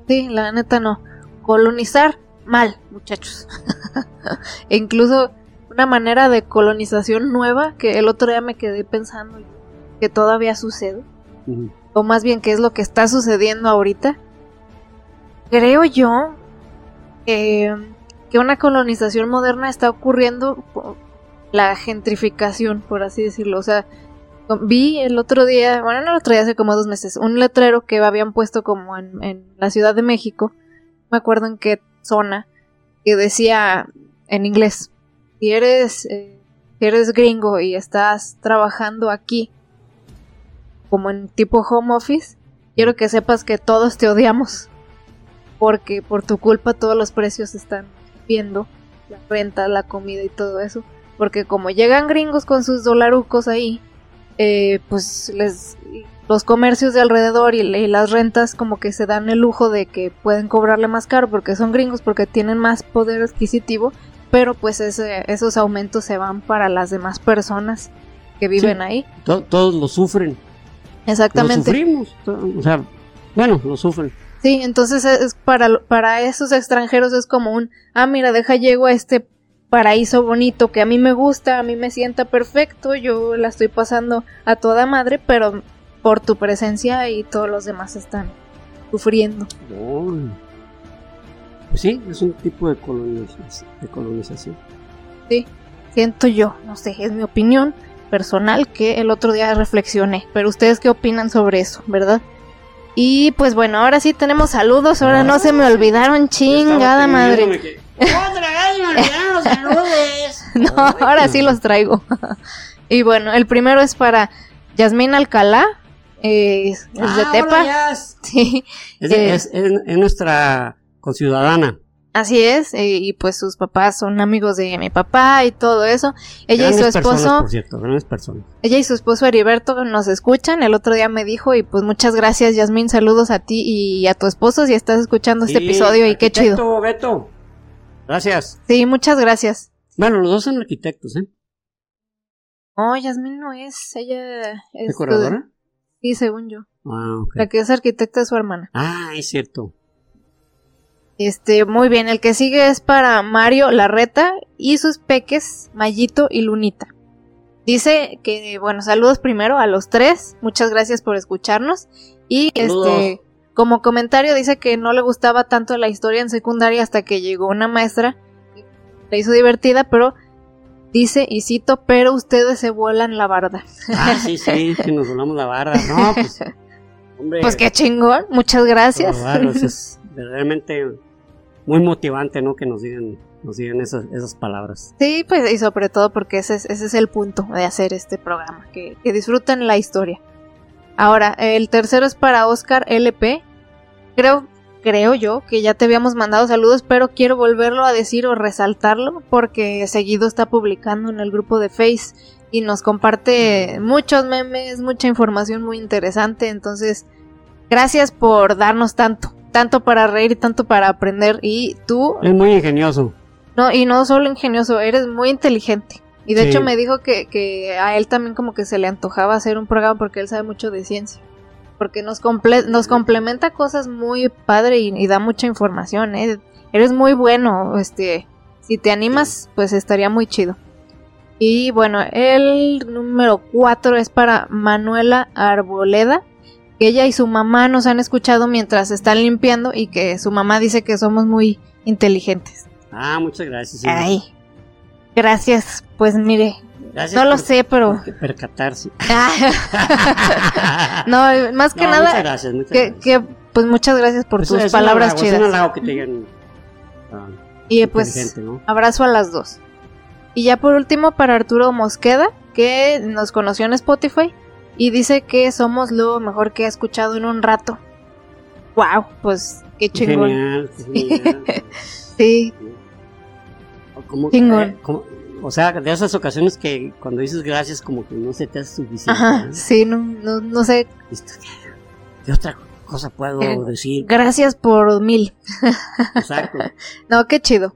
Sí, la neta no. Colonizar, mal, muchachos. (laughs) e incluso una manera de colonización nueva que el otro día me quedé pensando que todavía sucede, o más bien que es lo que está sucediendo ahorita. Creo yo eh, que una colonización moderna está ocurriendo por la gentrificación, por así decirlo. O sea, vi el otro día, bueno, no el otro día, hace como dos meses, un letrero que habían puesto como en, la Ciudad de México, no me acuerdo en qué zona, que decía en inglés, si eres, eh, si eres gringo y estás trabajando aquí, como en tipo home office, quiero que sepas que todos te odiamos, porque por tu culpa todos los precios están viendo, la renta, la comida y todo eso, porque como llegan gringos con sus dolarucos ahí, eh, pues les los comercios de alrededor y, y las rentas como que se dan el lujo de que pueden cobrarle más caro porque son gringos porque tienen más poder adquisitivo pero pues ese- esos aumentos se van para las demás personas que viven Sí. ahí To- todos lo sufren. Lo exactamente sufrimos. O sea, bueno, lo sufren. Sí, entonces es para, para esos extranjeros es como un, ah, mira, deja llego a este paraíso bonito que a mí me gusta, a mí me sienta perfecto, yo la estoy pasando a toda madre, pero por tu presencia y todos los demás están sufriendo. Pues sí, es un tipo de colonización. De colonización. Sí, siento yo, no sé, es mi opinión personal que el otro día reflexioné, pero ustedes qué opinan sobre eso, ¿verdad? Y pues bueno, ahora sí tenemos saludos, ahora no se me olvidaron, chingada madre. (laughs) no, ahora sí los traigo. (laughs) y bueno, el primero es para Yasmín Alcalá, eh, es de Ah, Tepa. hola. (laughs) Sí, Es, Eh. es- es- es nuestra conciudadana. así es, eh, y pues sus papás son amigos de mi papá y todo eso. Ella y su Grandes personas, esposo, por cierto, grandes personas. ella y su esposo Heriberto nos escuchan. El otro día me dijo y pues muchas gracias Yasmín, saludos a ti y a tu esposo si estás escuchando este episodio y qué chido. Beto. Gracias. Sí, muchas gracias. Bueno, los dos son arquitectos, ¿eh? No, Yasmín no es, ella es... ¿Decoradora? Sí, según yo. Ah, ok. La que es arquitecta es su hermana. Ah, es cierto. Este, muy bien, el que sigue es para Mario Larreta y sus peques, Mayito y Lunita. Dice que, bueno, saludos primero a los tres, muchas gracias por escucharnos. Y Saludos. este, como comentario dice que no le gustaba tanto la historia en secundaria hasta que llegó una maestra, que la hizo divertida, pero dice, y cito, pero ustedes se vuelan la barda. Ah, sí, sí, (laughs) que nos volamos la barra. No, pues. Hombre. Pues qué chingón, muchas gracias. Eso (laughs) es verdaderamente muy motivante, ¿no? Que nos digan, nos digan esas, esas palabras. Sí, pues y sobre todo porque ese es, ese es el punto de hacer este programa, que, que disfruten la historia. Ahora, el tercero es para Oscar LP. Creo, creo yo que ya te habíamos mandado saludos, pero quiero volverlo a decir o resaltarlo porque seguido está publicando en el grupo de Face y nos comparte muchos memes, mucha información muy interesante. Entonces, gracias por darnos tanto, tanto para reír y tanto para aprender. Y tú Es muy ingenioso. no, y no solo ingenioso, eres muy inteligente. Y de Sí. hecho me dijo que, que a él también como que se le antojaba hacer un programa porque él sabe mucho de ciencia. Porque nos, comple- nos complementa cosas muy padre y, y da mucha información, ¿eh? Eres muy bueno, este... Si te animas, pues estaría muy chido. Y bueno, el número cuatro es para Manuela Arboleda, que ella y su mamá nos han escuchado mientras están limpiando y que su mamá dice que somos muy inteligentes. Ah, muchas gracias. Ay, gracias. Pues mire, Gracias no lo por- sé, pero... percatarse. (laughs) no, más que No, nada, Muchas gracias, muchas que, gracias. que, pues muchas gracias por Pues tus es palabras halago, Es chidas. halago que te digan. ah, Y pues inteligente, ¿no? abrazo a las dos. Y ya por último para Arturo Mosqueda, que nos conoció en Spotify y dice que somos lo mejor que ha escuchado en un rato. Wow, pues qué chingón. Genial, genial. (laughs) Sí, Como- eh, como- o sea, de esas ocasiones que cuando dices gracias, como que no se te hace suficiente. ajá, ¿no? sí, no, no, no sé. ¿Qué otra cosa puedo Eh, decir? gracias por mil. Exacto. (laughs) No, qué chido.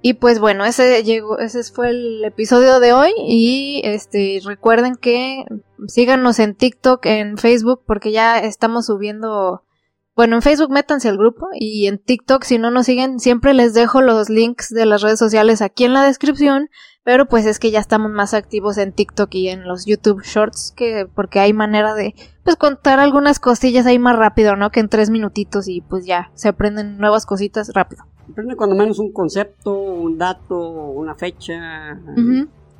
Y pues bueno, ese llegó, ese fue el episodio de hoy y este recuerden que síganos en TikTok, en Facebook porque ya estamos subiendo bueno, en Facebook métanse al grupo y en TikTok si no nos siguen siempre les dejo los links de las redes sociales aquí en la descripción, pero pues es que ya estamos más activos en TikTok y en los YouTube Shorts que porque hay manera de pues contar algunas cosillas ahí más rápido, ¿no? Que en tres minutitos y pues ya se aprenden nuevas cositas rápido. Aprende cuando menos un concepto, un dato, una fecha.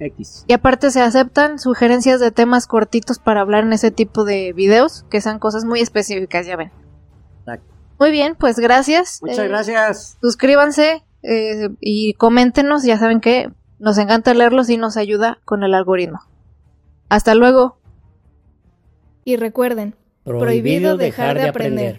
X. Y aparte se aceptan sugerencias de temas cortitos para hablar en ese tipo de videos, que sean cosas muy específicas, ya ven. Muy bien, pues gracias. Muchas Eh, gracias. Suscríbanse eh, y coméntenos, ya saben que nos encanta leerlos y nos ayuda con el algoritmo. Hasta luego. Y recuerden, prohibido dejar de aprender.